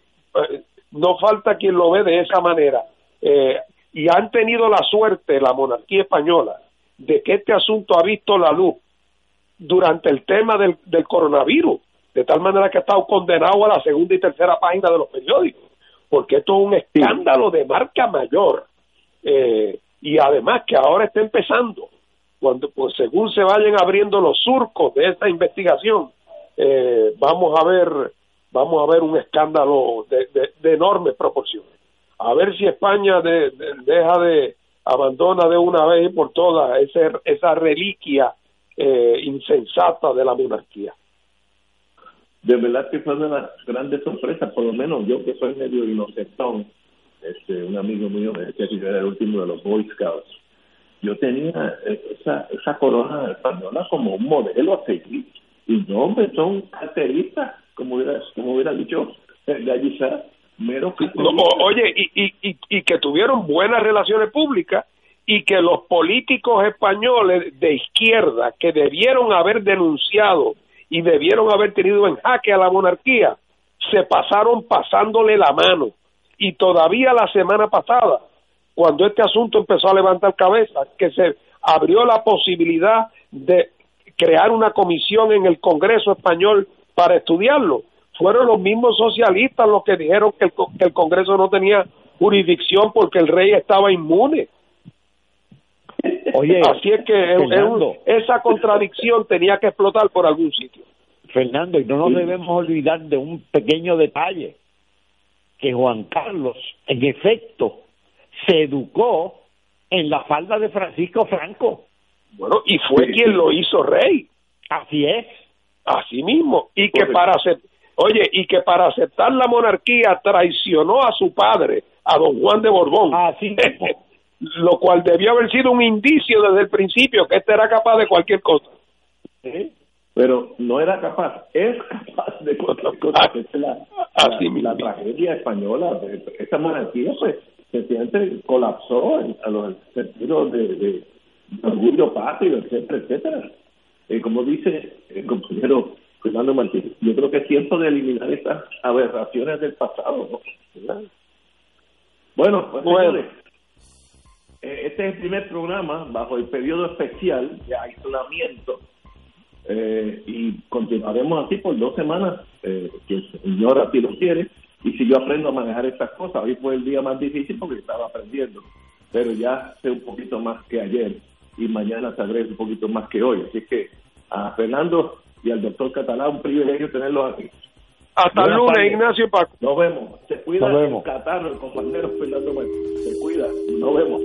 no falta quien lo ve de esa manera. Y han tenido la suerte, la monarquía española, de que este asunto ha visto la luz durante el tema del, del coronavirus, de tal manera que ha estado condenado a la segunda y tercera página de los periódicos, porque esto es un escándalo de marca mayor. Eh, y además que ahora está empezando, cuando pues según se vayan abriendo los surcos de esta investigación, eh, vamos a ver vamos a ver un escándalo de, de, enormes proporciones. A ver si España deja de abandona de una vez y por todas ese, esa reliquia eh, insensata de la monarquía. De verdad que fue una de las grandes sorpresas, por lo menos yo que soy medio inocentón, este, un amigo mío me decía que yo era el último de los Boy Scouts. Yo tenía esa, esa corona española como un modelo a seguir. Y no, hombre, son carteristas, como hubiera, como hubiera dicho Gallizar, mero Oye, y, y, y que tuvieron buenas relaciones públicas y que los políticos españoles de izquierda que debieron haber denunciado y debieron haber tenido en jaque a la monarquía, se pasaron pasándole la mano. Y todavía la semana pasada, cuando este asunto empezó a levantar cabeza, que se abrió la posibilidad de crear una comisión en el Congreso español para estudiarlo, fueron los mismos socialistas los que dijeron que el, que el Congreso no tenía jurisdicción porque el rey estaba inmune. Oye, así es que esa contradicción tenía que explotar por algún sitio. Fernando, y no nos debemos olvidar de un pequeño detalle, que Juan Carlos, en efecto, se educó en la falda de Francisco Franco. Bueno, y fue quien lo hizo rey. Así es. Así mismo. Y que para oye, y que para aceptar la monarquía traicionó a su padre, a don Juan de Borbón. Así mismo. lo cual debió haber sido un indicio desde el principio que este era capaz de cualquier cosa. Pero no era capaz, es capaz de cualquier cosa. Ah, la, así la, tragedia española, esta monarquía, pues, sencillamente colapsó a los sentidos de, de, orgullo patrio, etcétera, etcétera. Eh, como dice el compañero Fernando Martínez, yo creo que es tiempo de eliminar estas aberraciones del pasado. ¿no? Bueno, pues, bueno. Eh, este es el primer programa bajo el periodo especial de aislamiento eh, y continuaremos así por dos semanas, eh, que el Señor así lo quiere, y si yo aprendo a manejar estas cosas, hoy fue el día más difícil porque estaba aprendiendo, pero ya sé un poquito más que ayer y mañana sabré un poquito más que hoy, así que a Fernando y al doctor Catalán, un privilegio tenerlos aquí. Hasta el lunes, Ignacio Paco. Nos vemos. Se cuida el catarro, el compañero Fernando Se cuida. Nos vemos.